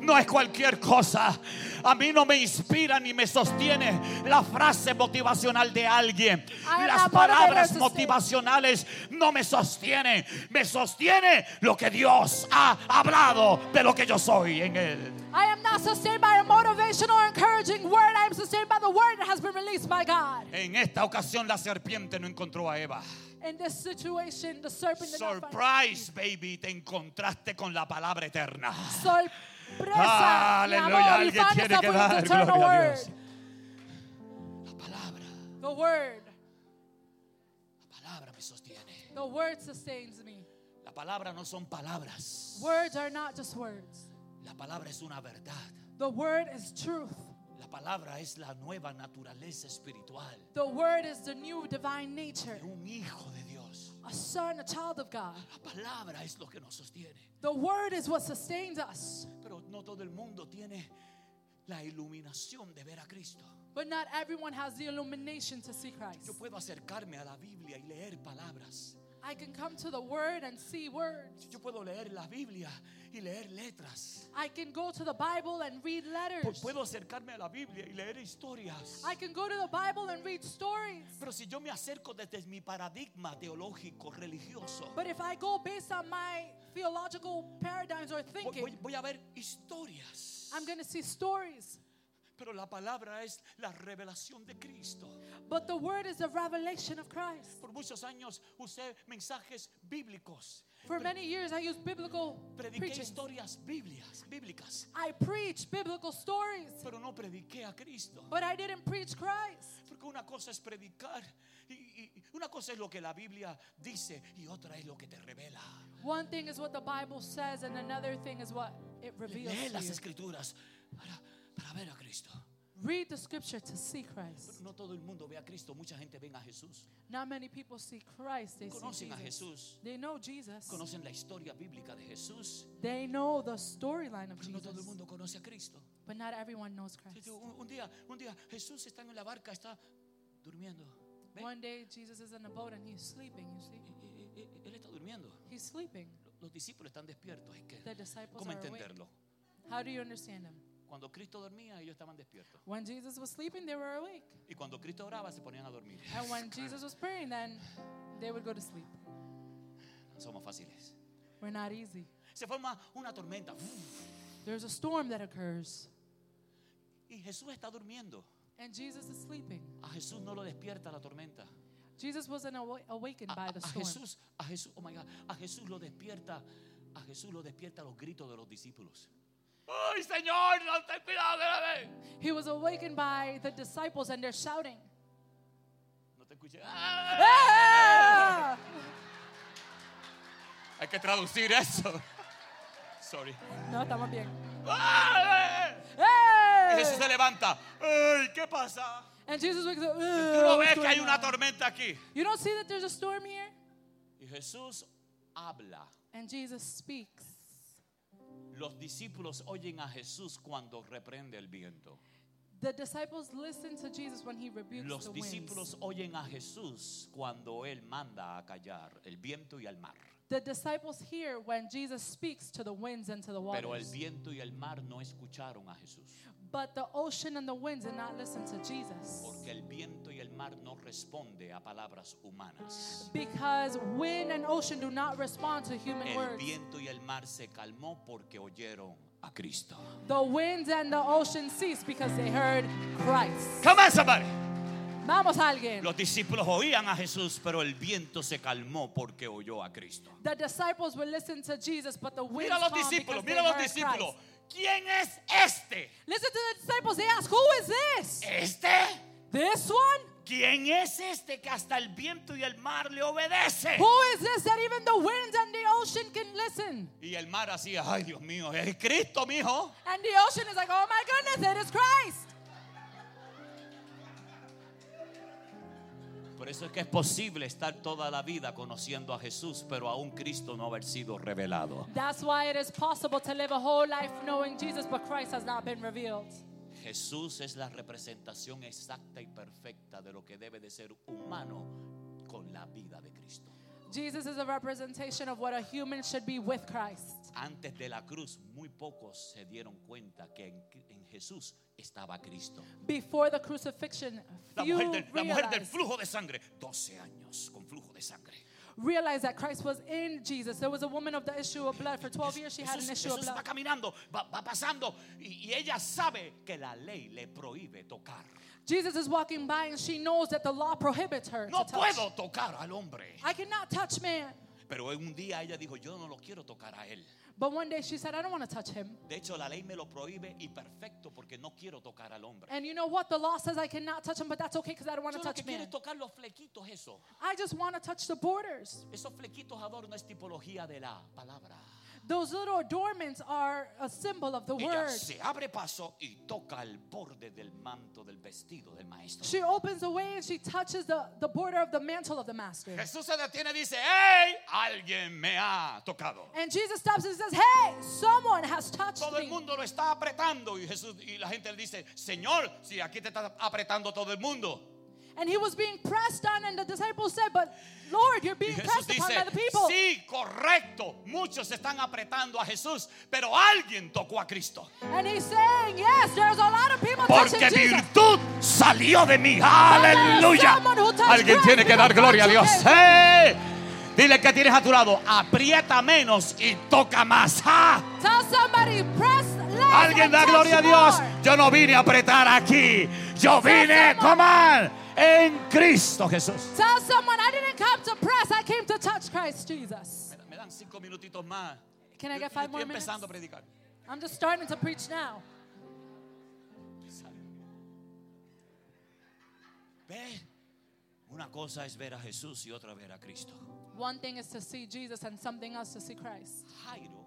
No es cualquier cosa. A mí no me inspira ni me sostiene la frase motivacional de alguien. Las palabras motivacionales no me sostienen. Me sostiene lo que Dios ha hablado de lo que yo soy en Él. I am not sustained by a motivational or encouraging word. I am sustained by the word that has been released by God. En esta ocasión la serpiente no encontró a Eva. In this situation, the serpent Surprise, baby, te encontraste con la palabra eterna. Mi Aleluya, amor, you tiene yourself que with eternal word. La palabra, The word. la palabra me sostiene. The word sustains me. La palabra no son palabras. Words are not just words. La palabra es una verdad. The word is truth. La palabra es la nueva naturaleza espiritual The word is the new divine nature. de un hijo de Dios. A son, a child of God. La palabra es lo que nos sostiene. The word is what sustains us. Pero no todo el mundo tiene la iluminación de ver a Cristo. But not everyone has the illumination to see Christ. Yo puedo acercarme a la Biblia y leer palabras. I can come to the word and see words. Yo puedo leer la Biblia y leer letras. I can go to the Bible and read letters. Puedo acercarme a la Biblia y leer historias. I can go to the Bible and read stories. Pero si yo me acerco desde mi paradigma teológico religioso, But if I go based on my theological paradigms or thinking, voy- voy a ver historias. I'm going to see stories. Pero la palabra es la revelación de Cristo. But the word is the revelation of Christ. Por muchos años usé mensajes bíblicos. For many years, I used biblical Prediqué preaching. historias bíblicas, bíblicas, I preached biblical stories, pero no prediqué a Cristo. but I didn't preach Christ. Porque una cosa es predicar y, y- una cosa es lo que la Biblia dice y otra es lo que te revela. One thing is what the Bible says, and another thing is what it reveals. Lee las escrituras para ver a Cristo. Read the scripture to see Christ. Pero no todo el mundo ve a Cristo, mucha gente ve a Jesús. Not many people see Christ, they see Conocen a Jesus. Jesús, They know Jesus. conocen la historia bíblica de Jesús, They know the storyline of pero no todo el Jesus. mundo conoce a Cristo. But not everyone knows Christ. Un, un día, un día Jesús está en la barca, está durmiendo. ¿Ve? One day Jesus is in a boat and he's sleeping, you see? Y- y- y- Él está durmiendo. He's sleeping. Los discípulos están despiertos. Es que, The disciples ¿Cómo are awake. entenderlo? How do you understand him? Cuando Cristo dormía, ellos estaban despiertos. When Jesus was sleeping, they were awake. Y cuando Cristo oraba, se ponían a dormir. And when Jesus was praying, then they would go to sleep. No somos fáciles. We're not easy. Se forma una tormenta. There's a storm that occurs, Y Jesús está durmiendo. and Jesus is sleeping. A Jesús no lo despierta la tormenta. Jesus wasn't awa- awakened A, by the a storm. Jesús, a Jesús, oh my God, a Jesús lo despierta, a Jesús lo despierta los gritos de los discípulos. ¡Ay, Señor, no ten cuidado! espérame! He was awakened by the disciples, and they're shouting. No te escuché. ¡Ah! "Ah!" Hay que traducir eso. Sorry. No, estamos bien. ¡Ah! Y Jesús se levanta. ¡Ay, qué pasa! And Jesus wakes up. Tú no ves que hay una tormenta aquí. You don't see that there's a storm here? Y Jesús habla. And Jesus speaks. Los discípulos oyen a Jesús cuando reprende el viento. The disciples listen to Jesus when he rebukes Los the winds. discípulos oyen a Jesús cuando Él manda a callar el viento y el mar. The disciples hear when Jesus speaks to the winds and to the Pero el waters. viento y el mar no escucharon a Jesús. But the ocean and the winds did not listen to Jesus. Porque el viento y el mar no responde a palabras humanas. Because wind and ocean do not respond to human El words. viento y el mar se calmó porque oyeron a Cristo. The winds and the ocean ceased because they heard Christ. Come on, somebody. Vamos alguien. Los discípulos oían a Jesús, pero el viento se calmó porque oyó a Cristo. The disciples would listen to Jesus, but the winds Mira los discípulos, mira los discípulos. Christ. ¿Quién es este? Listen to the disciples. They ask, "Who is this? ¿Este? This one? ¿Quién es este que hasta el viento y el mar le obedece? Who is this that even the winds and the ocean can listen?" Y el mar hacía, ay Dios mío, es Cristo, mijo. And the ocean is like, "Oh my goodness, it is Christ." Por eso es que es posible estar toda la vida conociendo a Jesús, pero aún Cristo no haber sido revelado. That's why it is possible to live a whole life knowing Jesus, but Christ has not been revealed. Jesús es la representación exacta y perfecta de lo que debe de ser humano con la vida de Cristo. Jesus is a representation of what a human should be with Christ. Antes de la cruz, muy pocos se dieron cuenta que en, en Jesús estaba Cristo. Before the crucifixion, La mujer, del, la mujer del flujo de sangre, 12 años con flujo de sangre. Realized that Christ was in Jesus. There was a woman of the issue of blood. For 12 years, she had an issue of Jesús va blood. caminando, va, va pasando y, y ella sabe que la ley le prohíbe tocar. Jesus is walking by and she knows that the law prohibits her No to touch. puedo tocar al hombre. I cannot touch man. Pero un día ella dijo, yo no lo quiero tocar a él. But one day she said, I don't want to touch him. De hecho, la ley me lo prohíbe y perfecto porque no quiero tocar al hombre. And you know what? The law says I cannot touch him, but that's okay because I don't want Yo to lo touch que quiero man. es tocar los flequitos, eso. I just want to touch the borders. Esos flequitos adorno es tipología de la palabra. Those little adornments are a symbol of the Ella word. se abre paso y toca el borde del manto del vestido del maestro. She opens the way and she touches the, the border of the mantle of the master. Jesús se detiene y dice, hey, alguien me ha tocado. And Jesus stops and says, Hey, someone has touched Todo el me. mundo lo está apretando y Jesús y la gente le dice, Señor, si aquí te está apretando todo el mundo. And he was being pressed on, and the disciples said, But Lord, you're being Jesús pressed upon dice, by the people. sí, correcto, muchos están apretando a Jesús, pero alguien tocó a Cristo. And he's saying, Yes, there's a lot of people Porque Jesus. virtud salió de mí. Aleluya. Alguien tiene que dar gloria a Dios. ¡Eh! Dile que tienes a tu lado, aprieta menos y toca más. ¡Ah! Tell somebody. Alguien da gloria a Dios. Yo no vine a apretar aquí. Yo vine, come on, en Cristo Jesús. Tell someone, I didn't come to press, I came to touch Christ Jesus. Me, dan cinco minutitos más. Can I get five more minutes? empezando a predicar. I'm just starting to preach now. Ve, una cosa es ver a Jesús y otra ver a Cristo. One thing is to see Jesus and something else to see Christ. Jairo,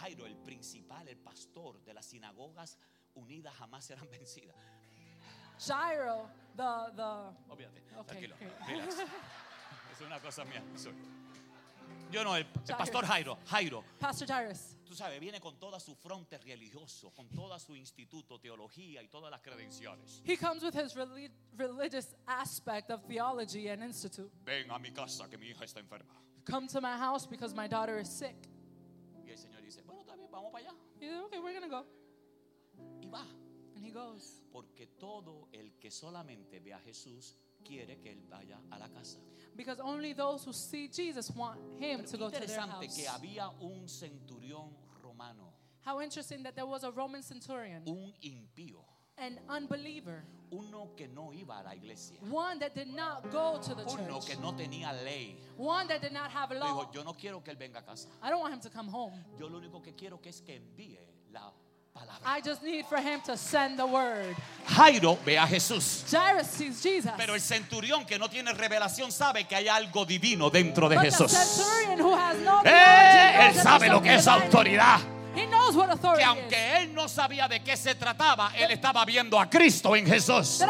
Jairo, el principal, el pastor de las sinagogas unidas jamás serán vencidas. Gyro, the the Obviamente, Ok, tranquilo, relax. Es una cosa mía. soy- Yo no, el, el pastor Jairo, Jairo, Pastor Jairus. tú sabes, viene con toda su fronte religioso, con toda su instituto, teología y todas las credenciales. He comes with his reli- religious aspect of theology and institute. Ven a mi casa que mi hija está enferma. Come to my house because my daughter is sick. Y el Señor dice, bueno, está bien, vamos para allá. Said, okay, we're gonna go. Goes. Porque todo el que solamente ve a Jesús quiere que él vaya a la casa. Because only those who see Jesus want him Pero to go to their interesante house. que había un centurión romano, How interesting that there was a Roman centurion, un impío, an unbeliever, uno que no iba a la iglesia, one that did not go to the uno church, que no tenía ley. one that did not have law. dijo, yo no quiero que él venga a casa. I don't want him to come home. Yo lo único que quiero que es que envíe. I just need for him to send the word. Jairo ve a Jesús. Jairus sees Jesus. Pero el centurión que no tiene revelación sabe que hay algo divino dentro de but the Jesús. centurion who has no ¡Eh! Él sabe lo que es autoridad. He knows what authority Que aunque él no sabía de qué se trataba, él estaba viendo a Cristo en Jesús.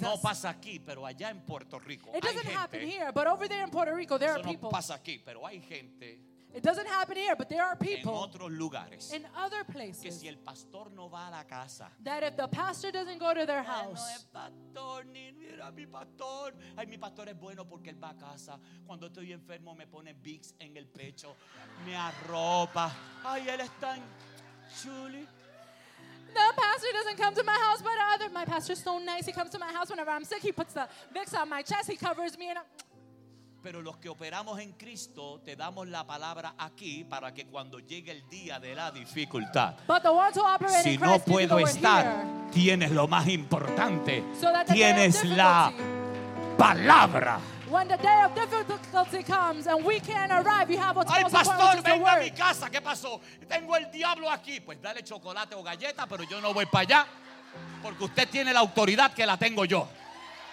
No pasa aquí, pero allá en Puerto Rico it hay doesn't happen gente. here, but over there in Puerto Rico, there are no people. pasa aquí, pero hay gente It doesn't happen here, but there are en people otros lugares in other que places si el pastor no va a la casa, that if the pastor doesn't go to their Ay, no es house, pastor, ni mira mi pastor. Ay, mi pastor es bueno porque él va a casa. Cuando estoy enfermo me pone Vicks en el pecho, me arropa. Ay, él está en chuli. the pastor doesn't come to my house, but other my pastor's so nice. He comes to my house whenever I'm sick. He puts the Vicks on my chest. He covers me, and I, Pero los que operamos en Cristo te damos la palabra aquí para que cuando llegue el día de la dificultad, si no puedo estar, here, tienes lo más importante. so Tienes la palabra. when the day of difficulty comes and we can't arrive, you have what's Ay, pastor, venga a mi casa. ¿Qué pasó? Tengo el diablo aquí. Pues dale chocolate o galleta, pero yo no voy para allá. Porque usted tiene la autoridad que la tengo yo.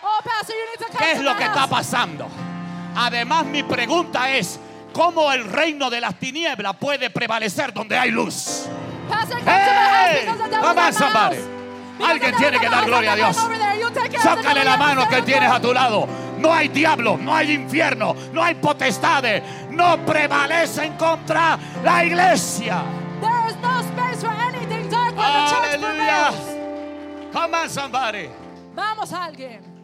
Oh, pastor, you need to come ¿Qué es to lo que house. está pasando? Además, mi pregunta es, ¿cómo el reino de las tinieblas puede prevalecer donde hay luz? ¡Hey! Alguien tiene que dar gloria a. Dios. Devil. la mano que tienes a tu lado. No hay diablo, no hay infierno, no hay potestades, no prevalecen contra la iglesia. Aleluya. Come on, somebody. Vamos alguien.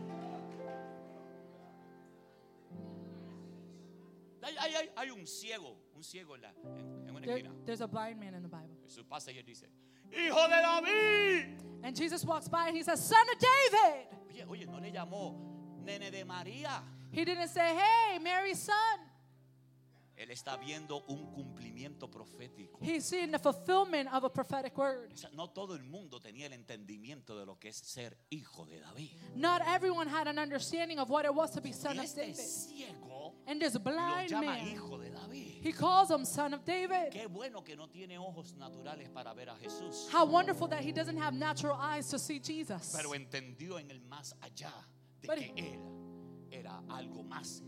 Hay, hay- hay- un ciego, un ciego en, la, en- en una There- esquina. there's a blind man in the Bible. Jesús pasa y él dice, Hijo de David. And Jesus walks by and he says, Son of David. Oye, oye, no le llamó nene de María. He didn't say, Hey, Mary's son. Él está viendo un cumplimiento profético. He's seeing the fulfillment of a prophetic word. No todo el mundo tenía el entendimiento de lo que es ser hijo de David. Not everyone had an understanding of what it was to be son Y of este David. ciego And this lo blind llama man, hijo de David. he calls him son of David. Qué bueno que no tiene ojos naturales para ver a Jesús. How wonderful that he doesn't have natural eyes to see Jesus. Pero entendió en el más allá de But que él era algo más.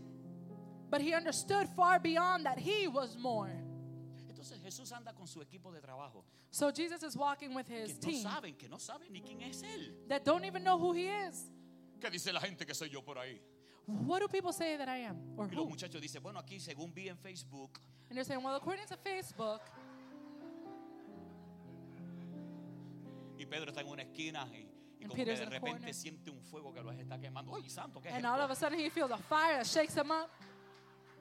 But he understood far beyond that he was more. Entonces Jesús anda con su equipo de trabajo. So Jesus is walking with Que his no team saben, que no saben ni quién es él. that don't even know who he is. ¿Qué dice la gente que soy yo por ahí? What do people say that I am? Or Y los who? muchachos dicen, bueno, aquí según vi en Facebook, And they're saying, well, according to Facebook, y Pedro está en una esquina y, y And como que Peter's de in repente corner. siente un fuego que los está quemando. ¡Ay, santo! ¿qué es and esto? all of a sudden he feels a fire that shakes him up.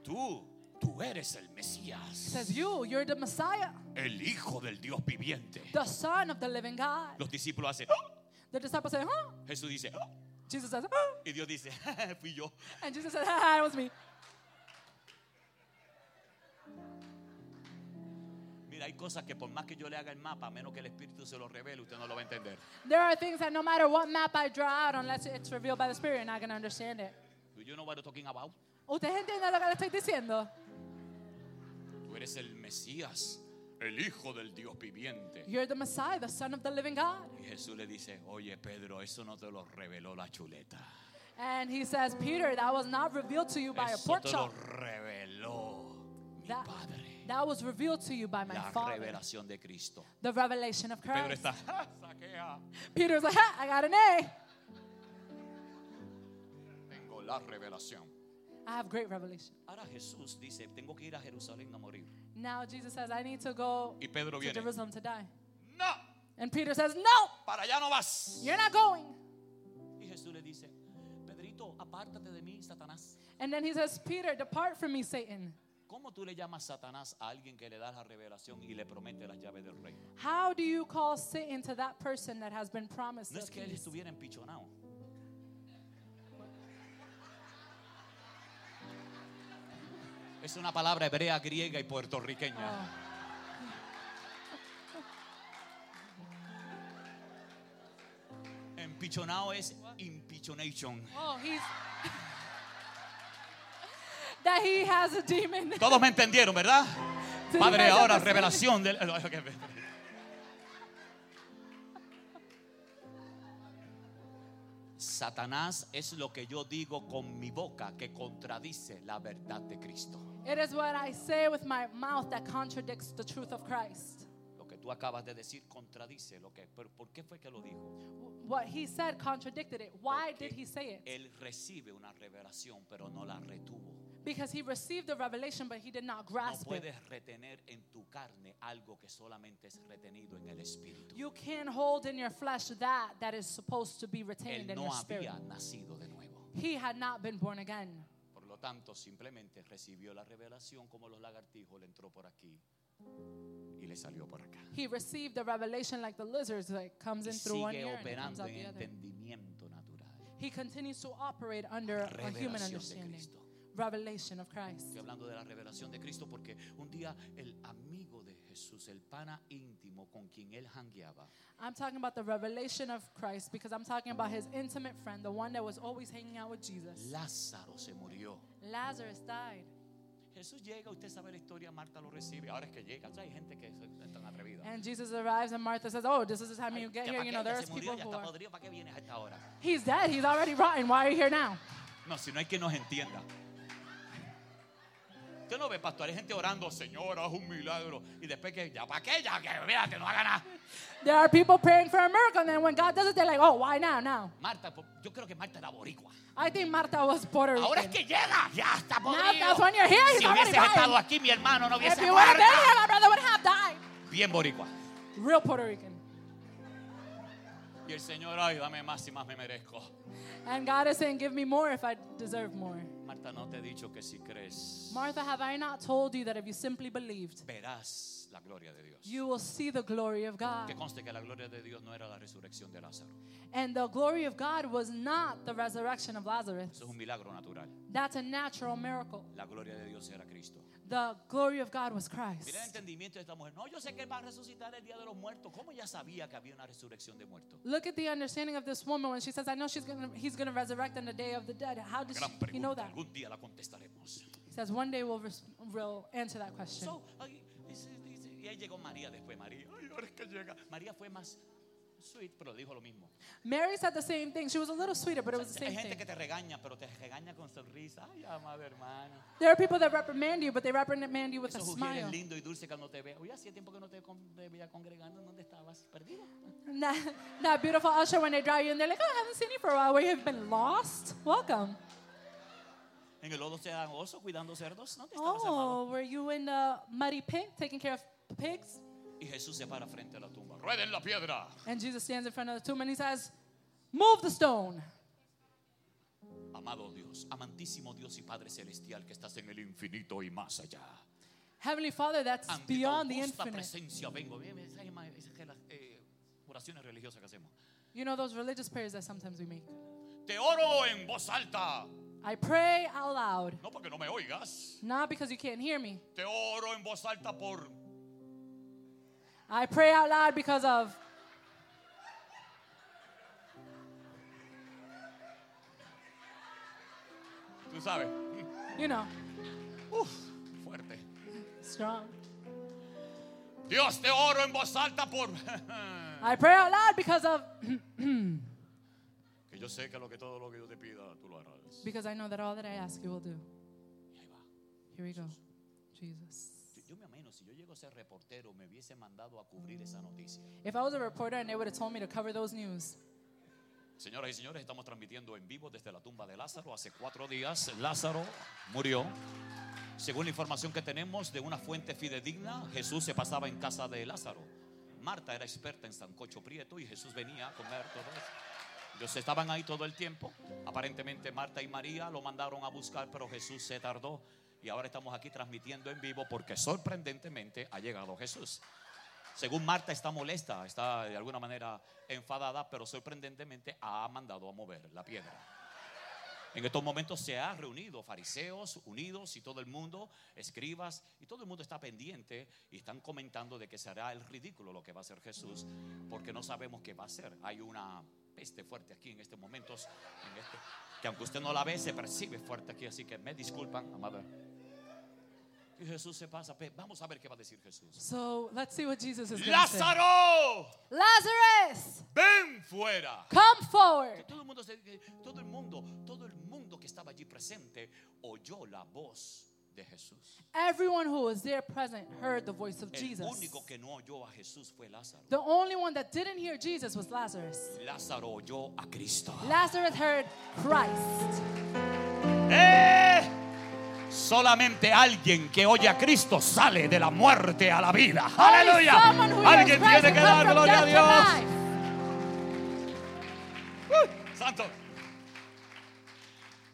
Tú, tú eres el Mesías, Says, You, you're the Messiah, el Hijo del Dios viviente. the Son of the living God. Los discípulos hacen, ¡Ah! The disciples say, Huh? Jesús dice, ¡Ah! Jesus says, Huh? y Dios dice, fui yo. And Jesus says, Ah, it was me. Mira, hay cosas que por más que yo le haga el mapa, a menos que el Espíritu se lo revele, usted no lo va a entender. There are things that no matter what map I draw out, unless it's revealed by the Spirit, you're not going to understand it. Do you know what I'm talking about? ¿Ustedes entienden lo que le estoy diciendo? Tú eres el Mesías, el Hijo del Dios viviente. You're the Messiah, the Son of the living God. Y Jesús le dice, oye Pedro, eso no te lo reveló la chuleta. And he says, Peter, that was not revealed to you by a Eso pork te lo chop. reveló mi That, Padre. that was revealed to you by my La Father. revelación de Cristo. The revelation of Pedro Christ. está, "Ja, saquea, Peter's like, ha, I got an A. tengo la revelación. I have great revelation. Ahora Jesús dice, tengo que ir a Jerusalén a morir. Now Jesus says, I need to go Y Pedro to viene, Jerusalem to die. no, And Peter says, No, para allá no vas. you're not going. Y Jesús le dice, Pedrito, apártate de mí, Satanás. And then he says, Peter, depart from me, Satan. ¿Cómo tú le llamas Satanás a alguien que le la revelación y le promete las llaves del reino? How do you call Satan to that person that has been promised No the es que él keys? estuviera empichonado. Es una palabra hebrea, griega y puertorriqueña. Oh. Empichonado es impichonation. Oh, he's. that he has a demon. Todos me entendieron, ¿verdad? Padre, ahora revelación del... Satanás es lo que yo digo con mi boca que contradice la verdad de Cristo. It is what I say with my mouth that contradicts the truth of Christ. Lo que tú acabas de decir contradice lo que... Pero ¿por qué fue que lo dijo? What he said contradicted it. Why Porque did he say it? Él recibe una revelación, pero no la retuvo. Because he received the revelation, but he did not No grasp it. retener en tu carne algo que solamente es retenido en el espíritu. You can't hold in your flesh that that is supposed to be retained Él in your spirit. había nacido de nuevo. He had not been born again. Por lo tanto, simplemente recibió la revelación como los lagartijos, le entró por aquí y le salió por acá. He received the revelation like the lizards that comes Y in through one sigue ear and it comes operando out en the other. entendimiento natural. He continues to operate under a human Revelación de understanding. Cristo. Revelation of Christ. Estoy hablando de la revelación de Cristo porque un día el amigo de Jesús, el pana íntimo con quien él jangueaba, I'm talking about the revelation of Christ because I'm talking about his intimate friend, the one that was always hanging out with Jesus. Lázaro se murió. Lazarus died. Jesús llega, usted sabe la historia, Marta lo recibe. Ahora es que llega, hay gente que es es tan atrevida. And Jesus arrives, and Martha says, Oh, this is the time you get here. You know, there's people who are. ¿para qué vienes a esta hora? He's dead. He's already rotten. Why are you here now? No, si no hay quien nos entienda. Usted no ve, pastor, hay gente orando, Señor, haz un milagro. Y después que, ya, ¿para qué? Ya, que vea, que no haga nada. There are people praying for a miracle, and then when God does it, they're like, Oh, why now? Now. Marta, yo creo que Marta era boricua. I think Martha was Puerto Rican. Ahora es que llega, ya está podrido. that's when you're here, he's si already hubieses estado aquí, mi hermano no If hubiese you would have been muerto. here, my brother would have died. Bien boricua. Real Puerto Rican. Y el Señor, ay, dame más y más me merezco. And God is saying, Give me more if I deserve more. Marta, no te he dicho que si crees, Martha, have I not told you that if you simply believed, verás la gloria de Dios. you will see the glory of God? Que conste que la gloria de Dios no era la resurrección de Lázaro. And the glory of God was not the resurrection of Lazarus. Eso es un milagro natural. That's a natural miracle. La gloria de Dios era Cristo. The glory of God was Christ. Mira el entendimiento de esta mujer. No, yo sé que él va a resucitar el día de los muertos. ¿Cómo ella sabía que había una resurrección de muertos? Look at the understanding of this woman when she says, I know she's gonna, he's going to resurrect on the day of the dead. How does Gran she, he know that? Algún día la contestaremos. He says, one day we'll, we'll answer that question. So, ahí dice- dice- y ahí llegó María después. María, ay, ahora es que llega. María fue más sweet, pero dijo lo mismo. Mary said the same thing. She was a little sweeter, but it was the Hay same thing. que te regaña, pero te regaña con sonrisa. Ay, amado hermano. There are people that reprimand you, but they reprimand you with a Esos smile. y dulce cuando te veo. Oye, hacía tiempo que no te, con- te veía congregando. ¿Dónde estabas? ¿Perdido? That, that beautiful usher when they draw you and they're like, oh, I haven't seen you for a while. Where you have been lost? Welcome. En el lodo cenagoso cuidando cerdos. ¿Dónde estabas, amado? Oh, were you in the muddy pig taking care of pigs? Y Jesús se para frente a la tumba. Rueden la piedra. And Jesus stands in front of the tomb and he says, Move the stone. Amado Dios, amantísimo Dios y Padre Celestial que estás en el infinito y más allá. Heavenly Father, that's Ante beyond the infinite. presencia vengo. Eh, oraciones religiosas que hacemos. You know those religious prayers that sometimes we make. Te oro en voz alta. I pray out loud, No porque no me oigas. not because you can't hear me. Te oro en voz alta por I pray out loud because of Tú sabes. you know, Uf, fuerte. strong. Dios, te oro en voz alta por. I pray out loud because of que yo sé que lo que todo lo que yo te pida, tú lo harás. because I know that all that I ask you will do. Y ahí va. Here we go. Jesus. Si yo llego a ser reportero, me hubiese mandado a cubrir esa noticia. If I was a reporter and they would have told me to cover those news, Señoras y señores, estamos transmitiendo en vivo desde la tumba de Lázaro. Hace cuatro días Lázaro murió. Según la información que tenemos de una fuente fidedigna, Jesús se pasaba en casa de Lázaro. Marta era experta en sancocho prieto y Jesús venía a comer todo eso. Ellos estaban ahí todo el tiempo. Aparentemente Marta y María lo mandaron a buscar, pero Jesús se tardó. Y ahora estamos aquí transmitiendo en vivo porque sorprendentemente ha llegado Jesús. Según Marta está molesta, está de alguna manera enfadada, pero sorprendentemente ha mandado a mover la piedra. En estos momentos se ha reunido fariseos unidos y todo el mundo, escribas, y todo el mundo está pendiente y están comentando de que será el ridículo lo que va a hacer Jesús, porque no sabemos qué va a hacer. Hay una peste fuerte aquí en estos momentos, en este, que aunque usted no la ve, se percibe fuerte aquí, así que me disculpan, amada. Y Jesús se pasa, vamos a ver qué va a decir Jesús. so let's see what Jesus is say. Lázaro, Lazarus, ven fuera. come Que forward. todo el mundo, todo el mundo, todo el mundo que estaba allí presente oyó la voz de Jesús. Everyone who was there present heard the voice of El Jesus. único que no oyó a Jesús fue Lázaro. The only one that didn't hear Jesus was Lazarus. Lázaro oyó a Cristo. Lazarus heard Christ. ¡Eh! Solamente alguien que oye a Cristo sale de la muerte a la vida. Aleluya. Alguien tiene que dar gloria a Dios. life. Santo.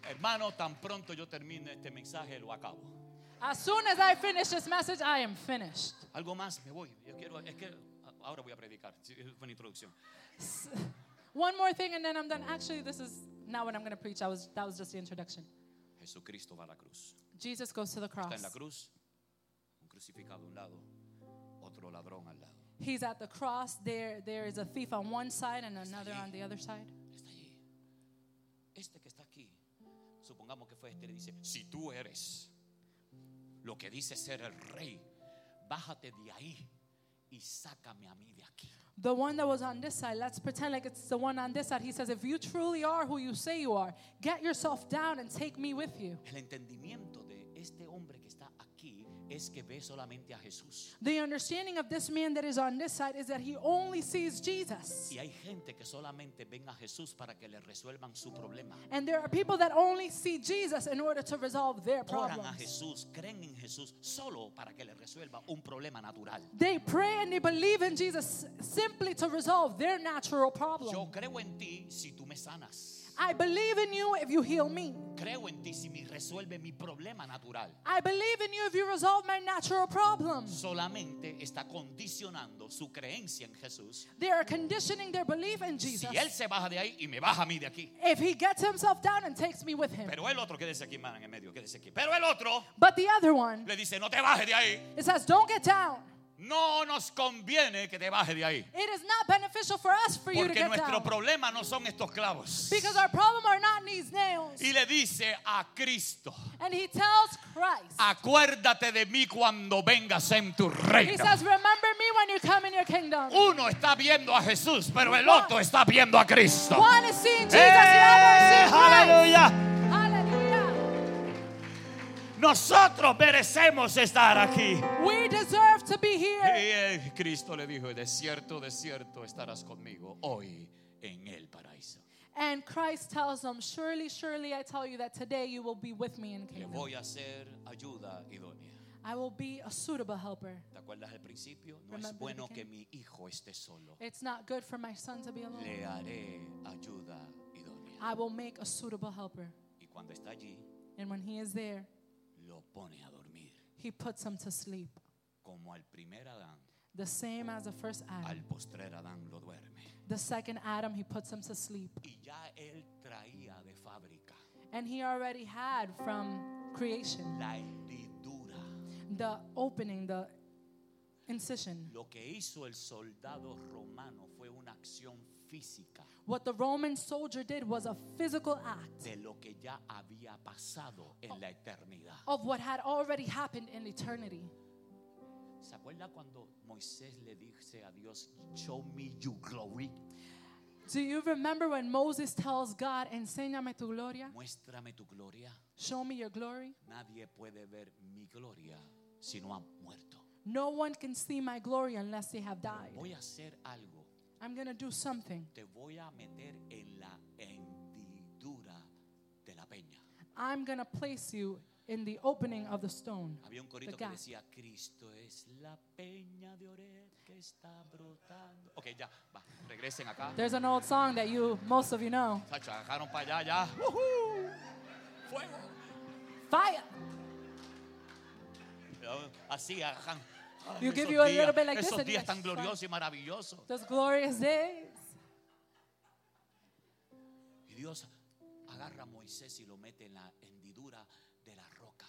Hermano, tan pronto yo termine este mensaje, lo acabo. As soon as I finish this message, I am finished. Algo más, me voy. Yo quiero, es que ahora voy a predicar. Fue una introducción. One more thing, and then I'm done. Actually, this is not what I'm going to preach. I was, that was just the introduction. Jesucristo va a la cruz. Jesus goes to the Está cross. en la cruz, un crucificado a un lado, otro ladrón al lado. He's at the cross. There, there is a thief on one side and another on the other side. Está allí. Este que está aquí, supongamos que fue este, le dice, si tú eres lo que dice ser el rey, bájate de ahí y sácame a mí de aquí. The one that was on this side, let's pretend like it's the one on this side. He says, If you truly are who you say you are, get yourself down and take me with you. El entendimiento de este hombre que está es que ve solamente a Jesús. The understanding of this man that is on this side is that he only sees Jesus. Y hay gente que solamente ven a Jesús para que le resuelvan su problema. And there are people that only see Jesus in order to resolve their Oran a problems. Jesús, creen en Jesús solo para que le resuelva un problema natural. They pray and they believe in Jesus simply to resolve their natural Yo problem. creo en ti si tú me sanas. I believe in you if you heal me. Creo en ti si me resuelve mi problema natural. I believe in you if you resolve my natural problems. Solamente está condicionando su creencia en Jesús. They are conditioning their belief in Jesus. Si él se baja de ahí y me baja a mí de aquí. If he gets himself down and takes me with him. Pero el otro, quédese aquí, hermano, en el medio, quédese aquí. Pero el otro But the other one, le dice, no te bajes de ahí. it says, don't get down. No nos conviene que te bajes de ahí. It is not beneficial for us for you to Porque get nuestro down. problema no son estos clavos. Because our problem are not these nails. Y le dice a Cristo, And he tells Christ, acuérdate de mí cuando vengas en tu he reino. says, remember me when you come in your kingdom. Uno está viendo a Jesús, pero el otro está viendo a Cristo. One is seeing Jesus, ¡Eh! the other is seeing Christ. ¡Aleluya! Nosotros merecemos estar aquí. We deserve to be Y here. eh, Cristo le dijo, de cierto, de cierto estarás conmigo hoy en el paraíso. And Christ tells them, surely, surely I tell you that today you will be with me in Le kingdom. voy a hacer ayuda idónea. I will be a suitable helper. ¿Te acuerdas del principio? No es Remember the bueno que mi hijo esté solo. It's not good for my son to be alone. Le haré ayuda idónea. I will make a suitable helper. Y cuando está allí, And when he is there, pone a dormir. he puts him to sleep. Como al primer Adán, The same as the first al Adam. postrer Adán lo duerme. The second Adam, he puts him to sleep. Y ya él traía de fábrica And he already had from creation la hendidura. the opening, the incision. Lo que hizo el soldado romano fue una acción física What the Roman soldier did was a physical act de lo que ya había pasado en la eternidad. of what had already happened in eternity. ¿Se acuerda cuando Moisés le dice a Dios, show me your glory? Do you remember when Moses tells God, Enséñame tu gloria? Muéstrame tu gloria. Show me your glory? Nadie puede ver mi gloria si no ha muerto. No one can see my glory unless they have died. Voy a hacer algo. I'm going to do something. Te voy a meter en la hendidura de la peña. I'm going to place you in the opening of the stone. Había un corito que decía, Cristo es la peña de que está brotando. Ok, ya, va, regresen acá. There's an old song that you, most of you know. Sacho, agarraron para allá, ya. Fuego. Fire! Así. Ay, You give you a little bit like this Esos and you días like, tan gloriosos y maravillosos. Those glorious days. Y Dios agarra a Moisés y lo mete en la hendidura de la roca.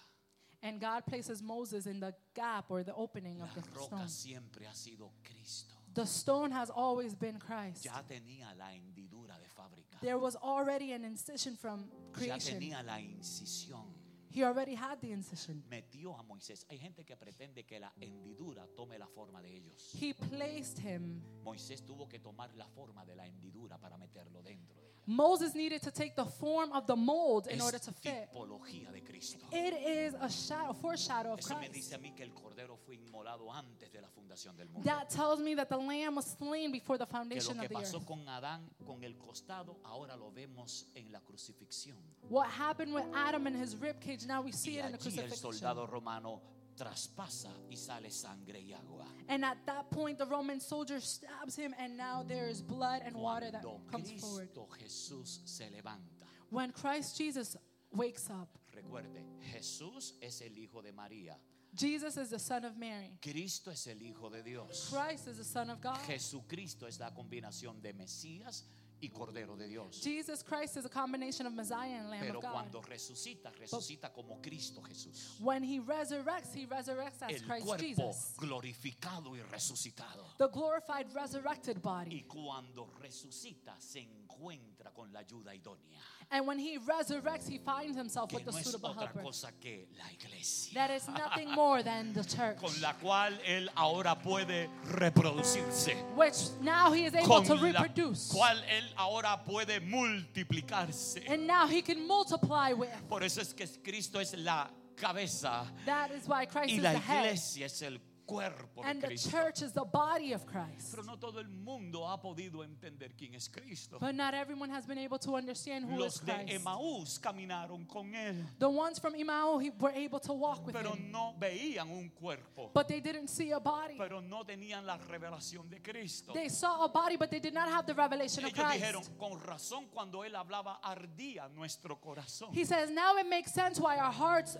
And God places Moses in the gap or the opening of the roca stone. siempre ha sido Cristo. The stone has always been Christ. Ya tenía la hendidura de fábrica. There was already an incision from Ya creation. tenía la incisión. He already had the incision. Metió a Moisés. Hay gente que pretende que la hendidura tome la forma de ellos. He placed him. Moisés tuvo que tomar la forma de la hendidura para meterlo dentro de. Moses needed to take the form of the mold in order to fit. tipología de Cristo. It is a shadow, foreshadow of Eso me Christ. dice a mí que el cordero fue inmolado antes de la fundación del mundo. That tells me that the lamb was slain before the Que lo foundation que of the pasó earth. con Adán, con el costado, ahora lo vemos en la crucifixión. What happened with Adam and his rib cage. Now we see Y it in the allí el crucifixion. soldado romano traspasa y sale sangre y agua. And at that point, the Roman soldier stabs him, and now there is blood and water that Cuando comes forward. Cristo Jesús se levanta. When Christ Jesus wakes up, Recuerde, Jesús es el hijo de María. Jesus is the Son of Mary. Cristo es el hijo de Dios. Christ is the Son of God. Jesucristo es la combinación de Mesías y Cordero de Dios. Jesus Christ is a combination of Messiah and Lamb Pero of God. cuando resucita, resucita como Cristo Jesús. When he resurrects, he resurrects as El Christ cuerpo Jesus, glorificado y resucitado. the glorified, resurrected body. Y cuando resucita, se encuentra con la ayuda idónea. And when he resurrects, he finds himself Que with the no es suitable otra helper. cosa que la iglesia. That is nothing more than the church, Con la cual él ahora puede reproducirse. which now he is able Con to la reproduce. cual él ahora puede multiplicarse. And now he can multiply with. Por eso es que Cristo es la cabeza That is why Christ y is la the head. iglesia es el cuerpo de And the Cristo. church is the body of Christ. Pero no todo el mundo ha podido entender quién es Cristo. But not everyone has been able to understand who is Los de Christ. Emaús caminaron con él, The ones from Emmaus he- were able to walk with pero him, no veían un cuerpo, but they didn't see a body. pero no tenían la revelación de Cristo. They saw a body, but they did not have the revelation of Ellos dijeron, Christ. con razón cuando él hablaba ardía nuestro corazón. He says, now it makes sense why our hearts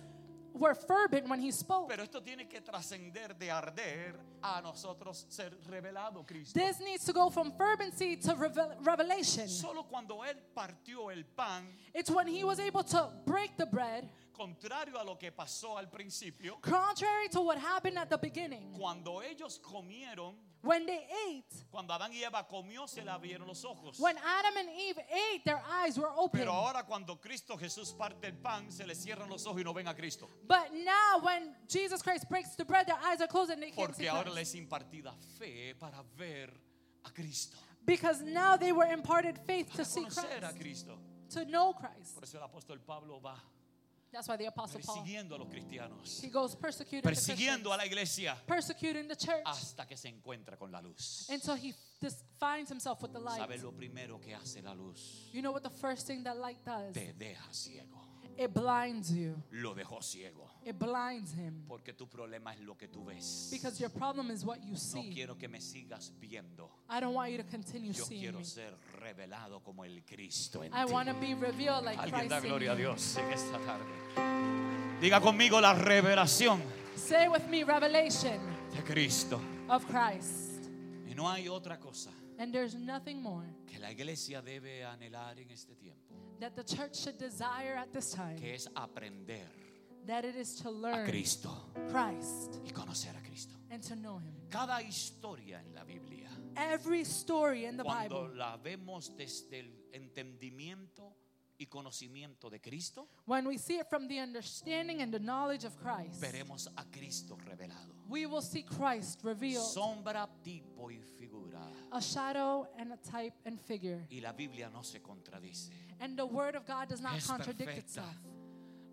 were fervent when he spoke. Pero esto tiene que trascender de arder a nosotros ser revelado Cristo. This needs to go from fervency to revel- revelation. Solo cuando él partió el pan, It's when he was able to break the bread, contrario a lo que pasó al principio, contrary to what happened at the beginning. cuando ellos comieron, When they ate, cuando Adán y Eva comió, se le abrieron los ojos. when Adam and Eve ate, their eyes were open. Pero ahora cuando Cristo Jesús parte el pan, se le cierran los ojos y no ven a Cristo. But now, when Jesus Christ breaks the bread, their eyes are closed and they can't see Porque ahora Christ. les impartida fe para ver a Cristo. Because now they were imparted faith to see conocer a Christ, Cristo. to know Christ. Por eso el apóstol Pablo va That's why the Apostle Paul, persiguiendo a los cristianos, he goes persecuting the persiguiendo a la iglesia persecuting the church hasta que se encuentra con la luz. until he dis- finds himself with the light. ¿Sabe lo primero que hace la luz? You know what the first thing that light does? Te deja ciego. It blinds you. Lo dejó ciego. It blinds him. Porque tu problema es lo que tú ves. Because your problem is what you No see. quiero que me sigas viendo. I don't want you to continue Yo seeing quiero me. ser revelado como el Cristo en I ti. want to be revealed like Alguien Christ da in gloria a. Dios en esta tarde. Diga conmigo la revelación Say with me, revelation de Cristo. of Christ. Y no hay otra cosa And there's nothing more que la iglesia debe anhelar en este tiempo, that the church should desire at this time. que es aprender That it is to a learn Cristo Christ y conocer a Cristo. and to know Him. Cada historia en la Biblia, Every story in the cuando Bible, la vemos desde el entendimiento y conocimiento de Cristo, when we see it from the understanding and the knowledge of Christ, veremos a Cristo revelado. we will see Christ revealed, Sombra, tipo y figura. a shadow and a type and figure. Y la Biblia no se contradice. And the Word of God does not Es contradict perfecta. itself.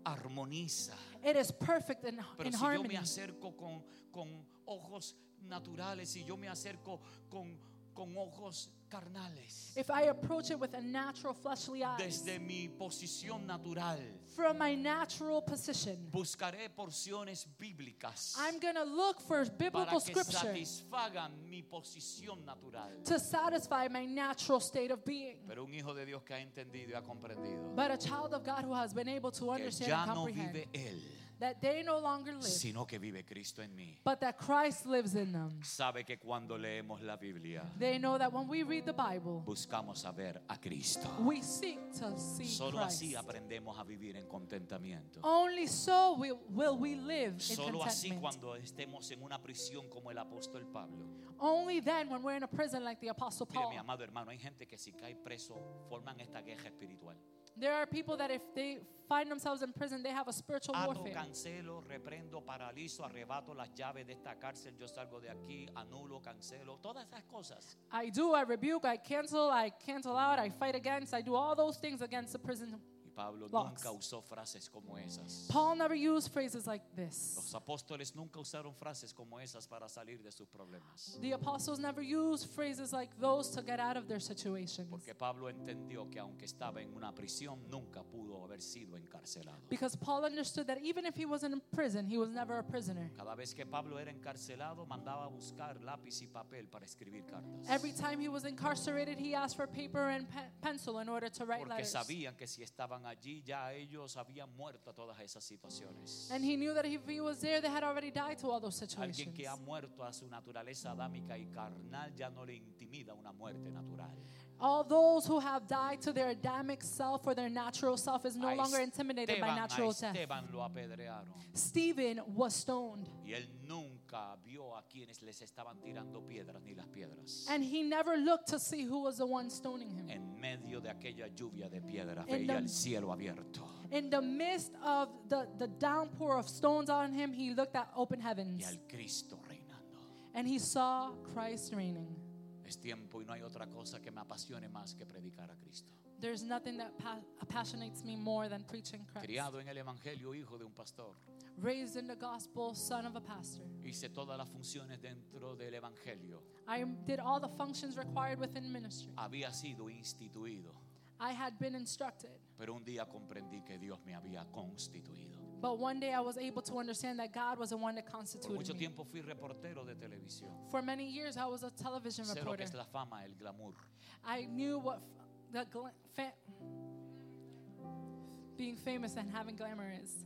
Armoniza. It is perfect in, Pero in si yo harmony. me acerco con, con ojos naturales, si yo me acerco con, con ojos carnales, If I approach it with a natural fleshly eye, desde mi posición natural, from my natural position, buscaré porciones bíblicas I'm going to look for para biblical que scripture satisfagan mi posición natural. to satisfy my natural state of being. Pero un hijo de Dios que ha entendido y ha comprendido But a child of God who has been able to que understand ya and no comprehend vive él, that they no longer live, sino que vive Cristo en mí. but that Christ lives in them. Sabe que cuando leemos la Biblia, They know that when we read the Bible, buscamos a ver a Cristo. we seek to see Solo Christ. así aprendemos a vivir en contentamiento. Only so will, will we live in Solo así contentment. cuando estemos en una prisión como el apóstol Pablo. Only then when we're in a prison like the Apostle Mire, Paul. mi amado hermano, hay gente que si cae preso forman esta guerra espiritual. There are people that if they find themselves in prison, they have a spiritual ah, Ato, warfare. cancelo, reprendo, paralizo, arrebato las llaves de esta cárcel, yo salgo de aquí, anulo, cancelo, todas esas cosas. I do, I rebuke, I cancel, I cancel out, I fight against, I do all those things against the prison. Pablo Locks. nunca usó frases como esas. Paul never used phrases like this. Los apóstoles nunca usaron frases como esas para salir de sus problemas. The apostles never used phrases like those to get out of their situations. Porque Pablo entendió que aunque estaba en una prisión, nunca pudo haber sido encarcelado. Because Paul understood that even if he wasn't in prison, he was never a prisoner. Cada vez que Pablo era encarcelado, mandaba a buscar lápiz y papel para escribir cartas. Every time he was incarcerated, he asked for paper and pe- pencil in order to write Porque letters. sabían que si estaban allí, ya ellos habían muerto a todas esas situaciones. And he knew that if he was there, they had already died to all those Alguien situations. que ha muerto a su naturaleza adámica y carnal ya no le intimida una muerte natural. All those who have died to their Adamic self or their natural self is no A longer intimidated by natural death. Esteban lo apedrearon. Stephen was stoned, Y él nunca vio a quienes les estaban tirando piedras ni las piedras. and he never looked to see who was the one stoning him. En medio de aquella lluvia de piedras In veía the- el cielo abierto In the midst of the, the downpour of stones on him, he looked at open y heavens al Cristo reinando. and he saw Christ reigning. Es tiempo y no hay otra cosa que me apasione más que predicar a Cristo. There's nothing that pa- passionates me more than preaching Christ. Criado en el Evangelio, hijo de un pastor. Raised in the gospel, son of a pastor. Hice todas las funciones dentro del Evangelio. I did all the functions required within ministry. Había sido instituido, I had been instructed. pero un día comprendí que Dios me había constituido. But one day I was able to understand that God was the one that Por constituted mucho me. tiempo fui reportero de televisión. For many years, I was a television Sé lo que reporter. es la fama, el glamour. I knew what the gla- fa- being famous and having glamour is.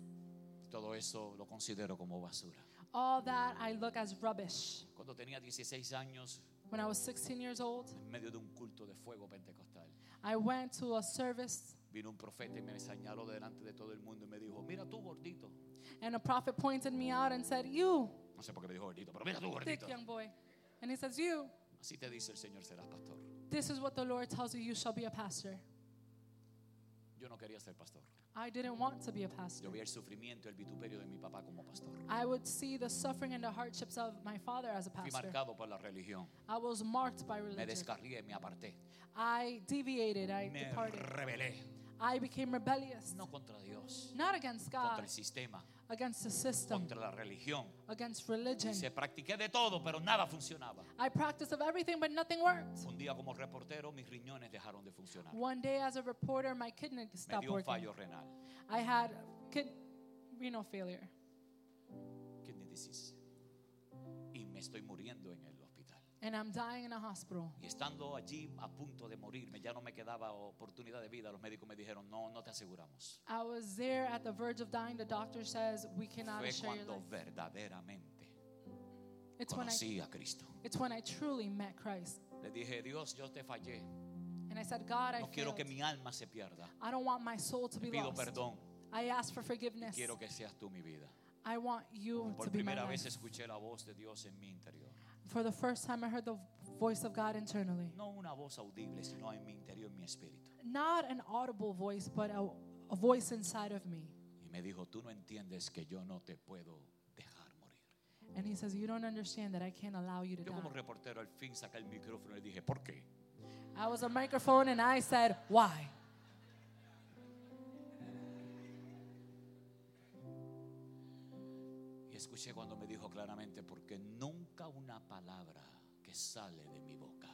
Todo eso lo considero como basura. All that I look as rubbish. Cuando tenía 16 años, When I was 16 years old, en medio de un culto de fuego pentecostal, I went to a service vino un profeta y me señaló delante de todo el mundo y me dijo, mira tú gordito. and a prophet pointed me out and said, You, No sé por qué me dijo gordito, pero mira tú thick gordito. young boy. And he says, You, Así te dice el Señor, serás pastor. this is what the Lord tells you, you shall be a pastor. Yo no quería ser pastor. I didn't want to be a pastor. Yo vi el sufrimiento y el vituperio de mi papá como pastor. I would see the suffering and the hardships of my father as a Fui pastor. marcado por la religión. I was marked by Me religion. descarrié, me aparté. I deviated, I Me departed. rebelé. I became rebellious. No contra Dios, Not against contra God, el sistema, against the system, contra la religión. against religion. Se practiqué de todo, pero nada funcionaba. I practiced of everything, but nothing worked. Un día como reportero mis riñones dejaron de funcionar. One day, as a reporter, my kidney Me stopped dio un working. fallo renal. I had kid renal failure, Kidney disease. Y me estoy muriendo en hospital. And I'm dying in a hospital. Y estando allí a punto de morirme, ya no me quedaba oportunidad de vida. Los médicos me dijeron, no, no te aseguramos. I was there at the verge of dying. The doctor says we cannot Fue assure your cuando life. verdaderamente It's when I, conocí a Cristo. it's when I truly met Christ, Le dije, Dios, yo te fallé. and I said, God, I No quiero failed. que mi alma se pierda. I don't want my soul to be pido lost. perdón. I ask for forgiveness. quiero que seas tú mi vida. I want you Por to be my primera vez life. escuché la voz de Dios en mi interior. For the first time, I heard the voice of God internally. No una voz audible, sino en mi interior, en mi espíritu. Not an audible voice, but a, a voice inside of me. Y me dijo, tú no entiendes que yo no te puedo dejar morir. And he says, You don't understand that I can't allow you to Yo como die. reportero al fin saqué el micrófono y dije, ¿por qué? I was a microphone and I said, Why? Y escuché cuando me dijo claramente, porque nunca una palabra que sale de mi boca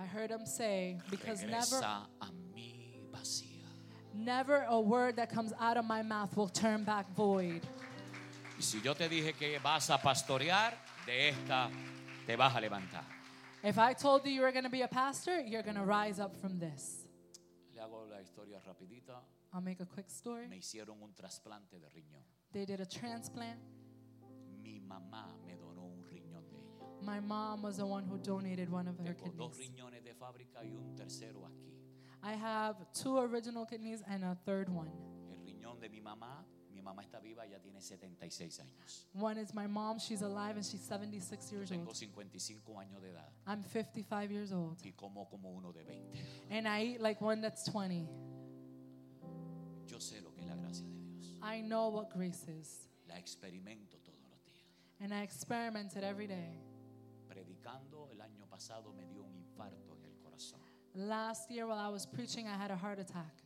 I heard him say, Because never, regresa a mí vacía. never a word that comes out of my mouth will turn back void. Y si yo te dije que vas a pastorear, de esta te vas a levantar. If I told you you were going to be a pastor, you're going to rise up from this. Le hago la historia rapidita. I'll make a quick story. Me hicieron un trasplante de riñón. They did a transplant. Mi mamá My mom was the one who donated one of her Tengo dos kidneys. riñones de fábrica y un tercero aquí. I have two original kidneys and a third one. El riñón de mi mamá, mi mamá está viva, ya tiene 76 años. One is my mom, she's alive and she's 76 years Tengo old. 55 años de edad I'm 55 years old. y como como uno de 20. And I eat like one that's 20. Yo sé lo que es la gracia de Dios. I know what grace is. La experimento todos los días. And I experiment it every day. Predicando el año pasado me dio un infarto en el corazón. Last year, while I was preaching, I had a heart attack.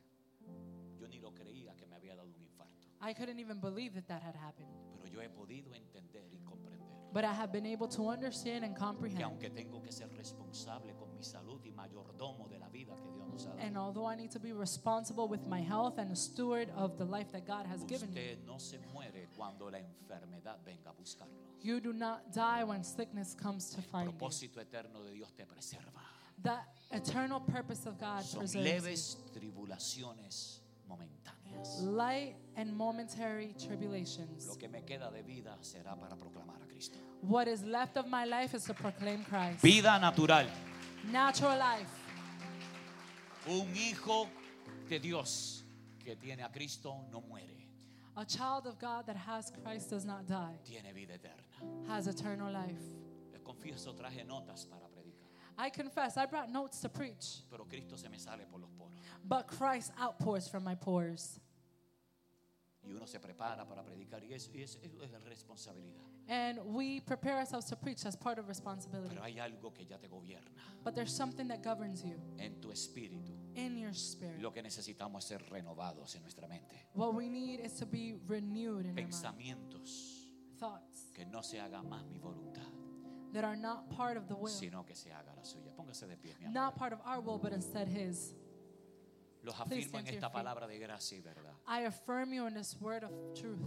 ni lo creía que me había dado un infarto. I couldn't even believe that that had happened. Pero yo he podido entender y comprender But I have been able to understand and que comprehend. aunque tengo que ser responsable mi salud y mayordomo de la vida que Dios nos ha And dado, although I need to be responsible with my health and a steward of the life that God has given usted no se muere cuando la enfermedad venga a buscarlo. you do not die when sickness comes to El find you. propósito eterno de Dios te preserva. The eternal purpose of God Son preserves leves tribulaciones momentáneas. you. light and momentary tribulations. Lo que me queda de vida será para proclamar a Cristo. What is left of my life is to proclaim Christ. Vida natural. Natural life. Un hijo de Dios que tiene a Cristo no muere, A child of God that has Christ does not die, tiene vida eterna. has eternal life. Les confieso, traje notas para predicar, I confess, I brought notes to preach, pero Cristo se me sale por los poros. but Christ outpours from my pores. Y uno se prepara para predicar y eso, y eso- eso es responsabilidad. And we prepare ourselves to preach as part of responsibility. Pero hay algo que ya te gobierna But there's something that governs you en tu espíritu. in your spirit. Lo que necesitamos es ser renovados en nuestra mente. What we need is to be renewed in our mind. Pensamientos Thoughts que no se haga más mi voluntad, that are not part of the will, sino que se haga la suya. Póngase de pie, mi amor. not part of our will, but instead His. Los afirmo en esta palabra de gracia y verdad. I affirm you in this word of truth.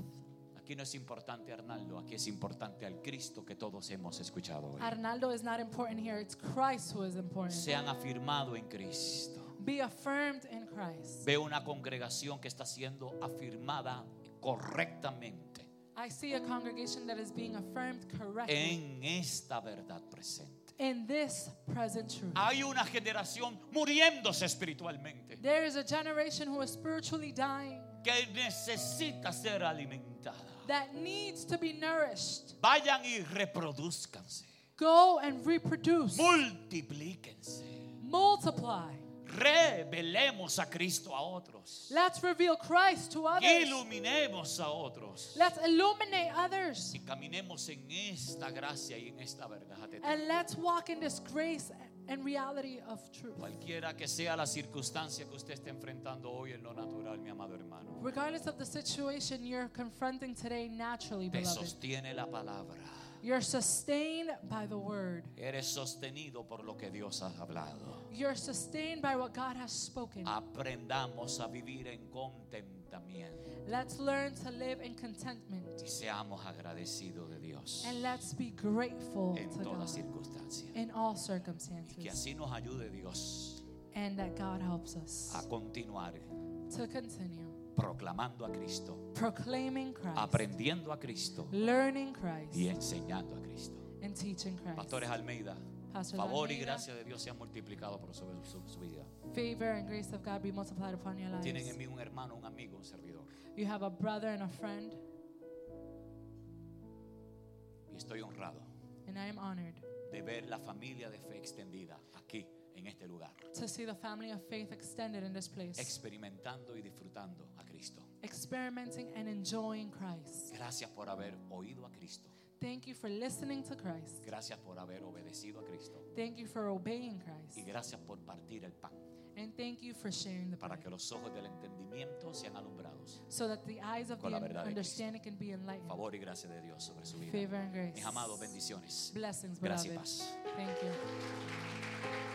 Aquí no es importante Arnaldo, aquí es importante al Cristo que todos hemos escuchado hoy. Arnaldo is not important here, it's Christ who is important. Se han afirmado en Cristo. Be affirmed in Christ. Veo una congregación que está siendo afirmada correctamente I see a congregation that is being affirmed correctly en esta verdad presente. In this present truth. Hay una generación muriéndose espiritualmente There is a generation who is spiritually dying que necesita ser alimentada. that needs to be nourished. Vayan y reproduzcanse. Go and reproduce, Multiplíquense. multiply. Revelemos a Cristo a otros. Let's reveal Christ to others. Iluminemos a otros. Let's illuminate others. Y caminemos en esta gracia y en esta verdad. And let's walk in this grace and reality of truth. Cualquiera que sea la circunstancia que usted esté enfrentando hoy en lo natural, mi amado hermano, Regardless of the situation you're confronting today naturally, te beloved, sostiene la palabra. You're sustained by the word. Eres sostenido por lo que Dios ha hablado. You're sustained by what God has spoken. Aprendamos a vivir en contentamiento Let's learn to live in contentment y seamos agradecidos de Dios and let's be grateful en to toda circunstancia. in all circumstances. Y que así nos ayude Dios and that God helps us a continuar to continue proclamando a Cristo, proclaiming Christ, aprendiendo a Cristo learning Christ, y enseñando a Cristo. and teaching Christ. Pastores Almeida, Pastors favor y Almeida, gracia de Dios sean multiplicados por sobre su, su vida. favor and grace of God be multiplied upon your Tienen lives. en mí un hermano, un amigo, un servidor. You have a brother and a friend, Y estoy honrado and I am honored de ver la familia de fe extendida en este lugar, to see the family of faith extended in this place, experimentando y disfrutando a Cristo. experimenting and enjoying Christ. Gracias por haber oído a Cristo. Thank you for listening to Christ. Gracias por haber obedecido a Cristo. Thank you for obeying Y Christ. gracias por partir el pan And thank you for sharing the para bread que los ojos del entendimiento sean alumbrados. so that the eyes of con the la verdad de understanding can be enlightened. Favor y gracia de Dios sobre su vida. Favor and grace. Mis amados, bendiciones. Blessings, Gracias y paz. Thank you.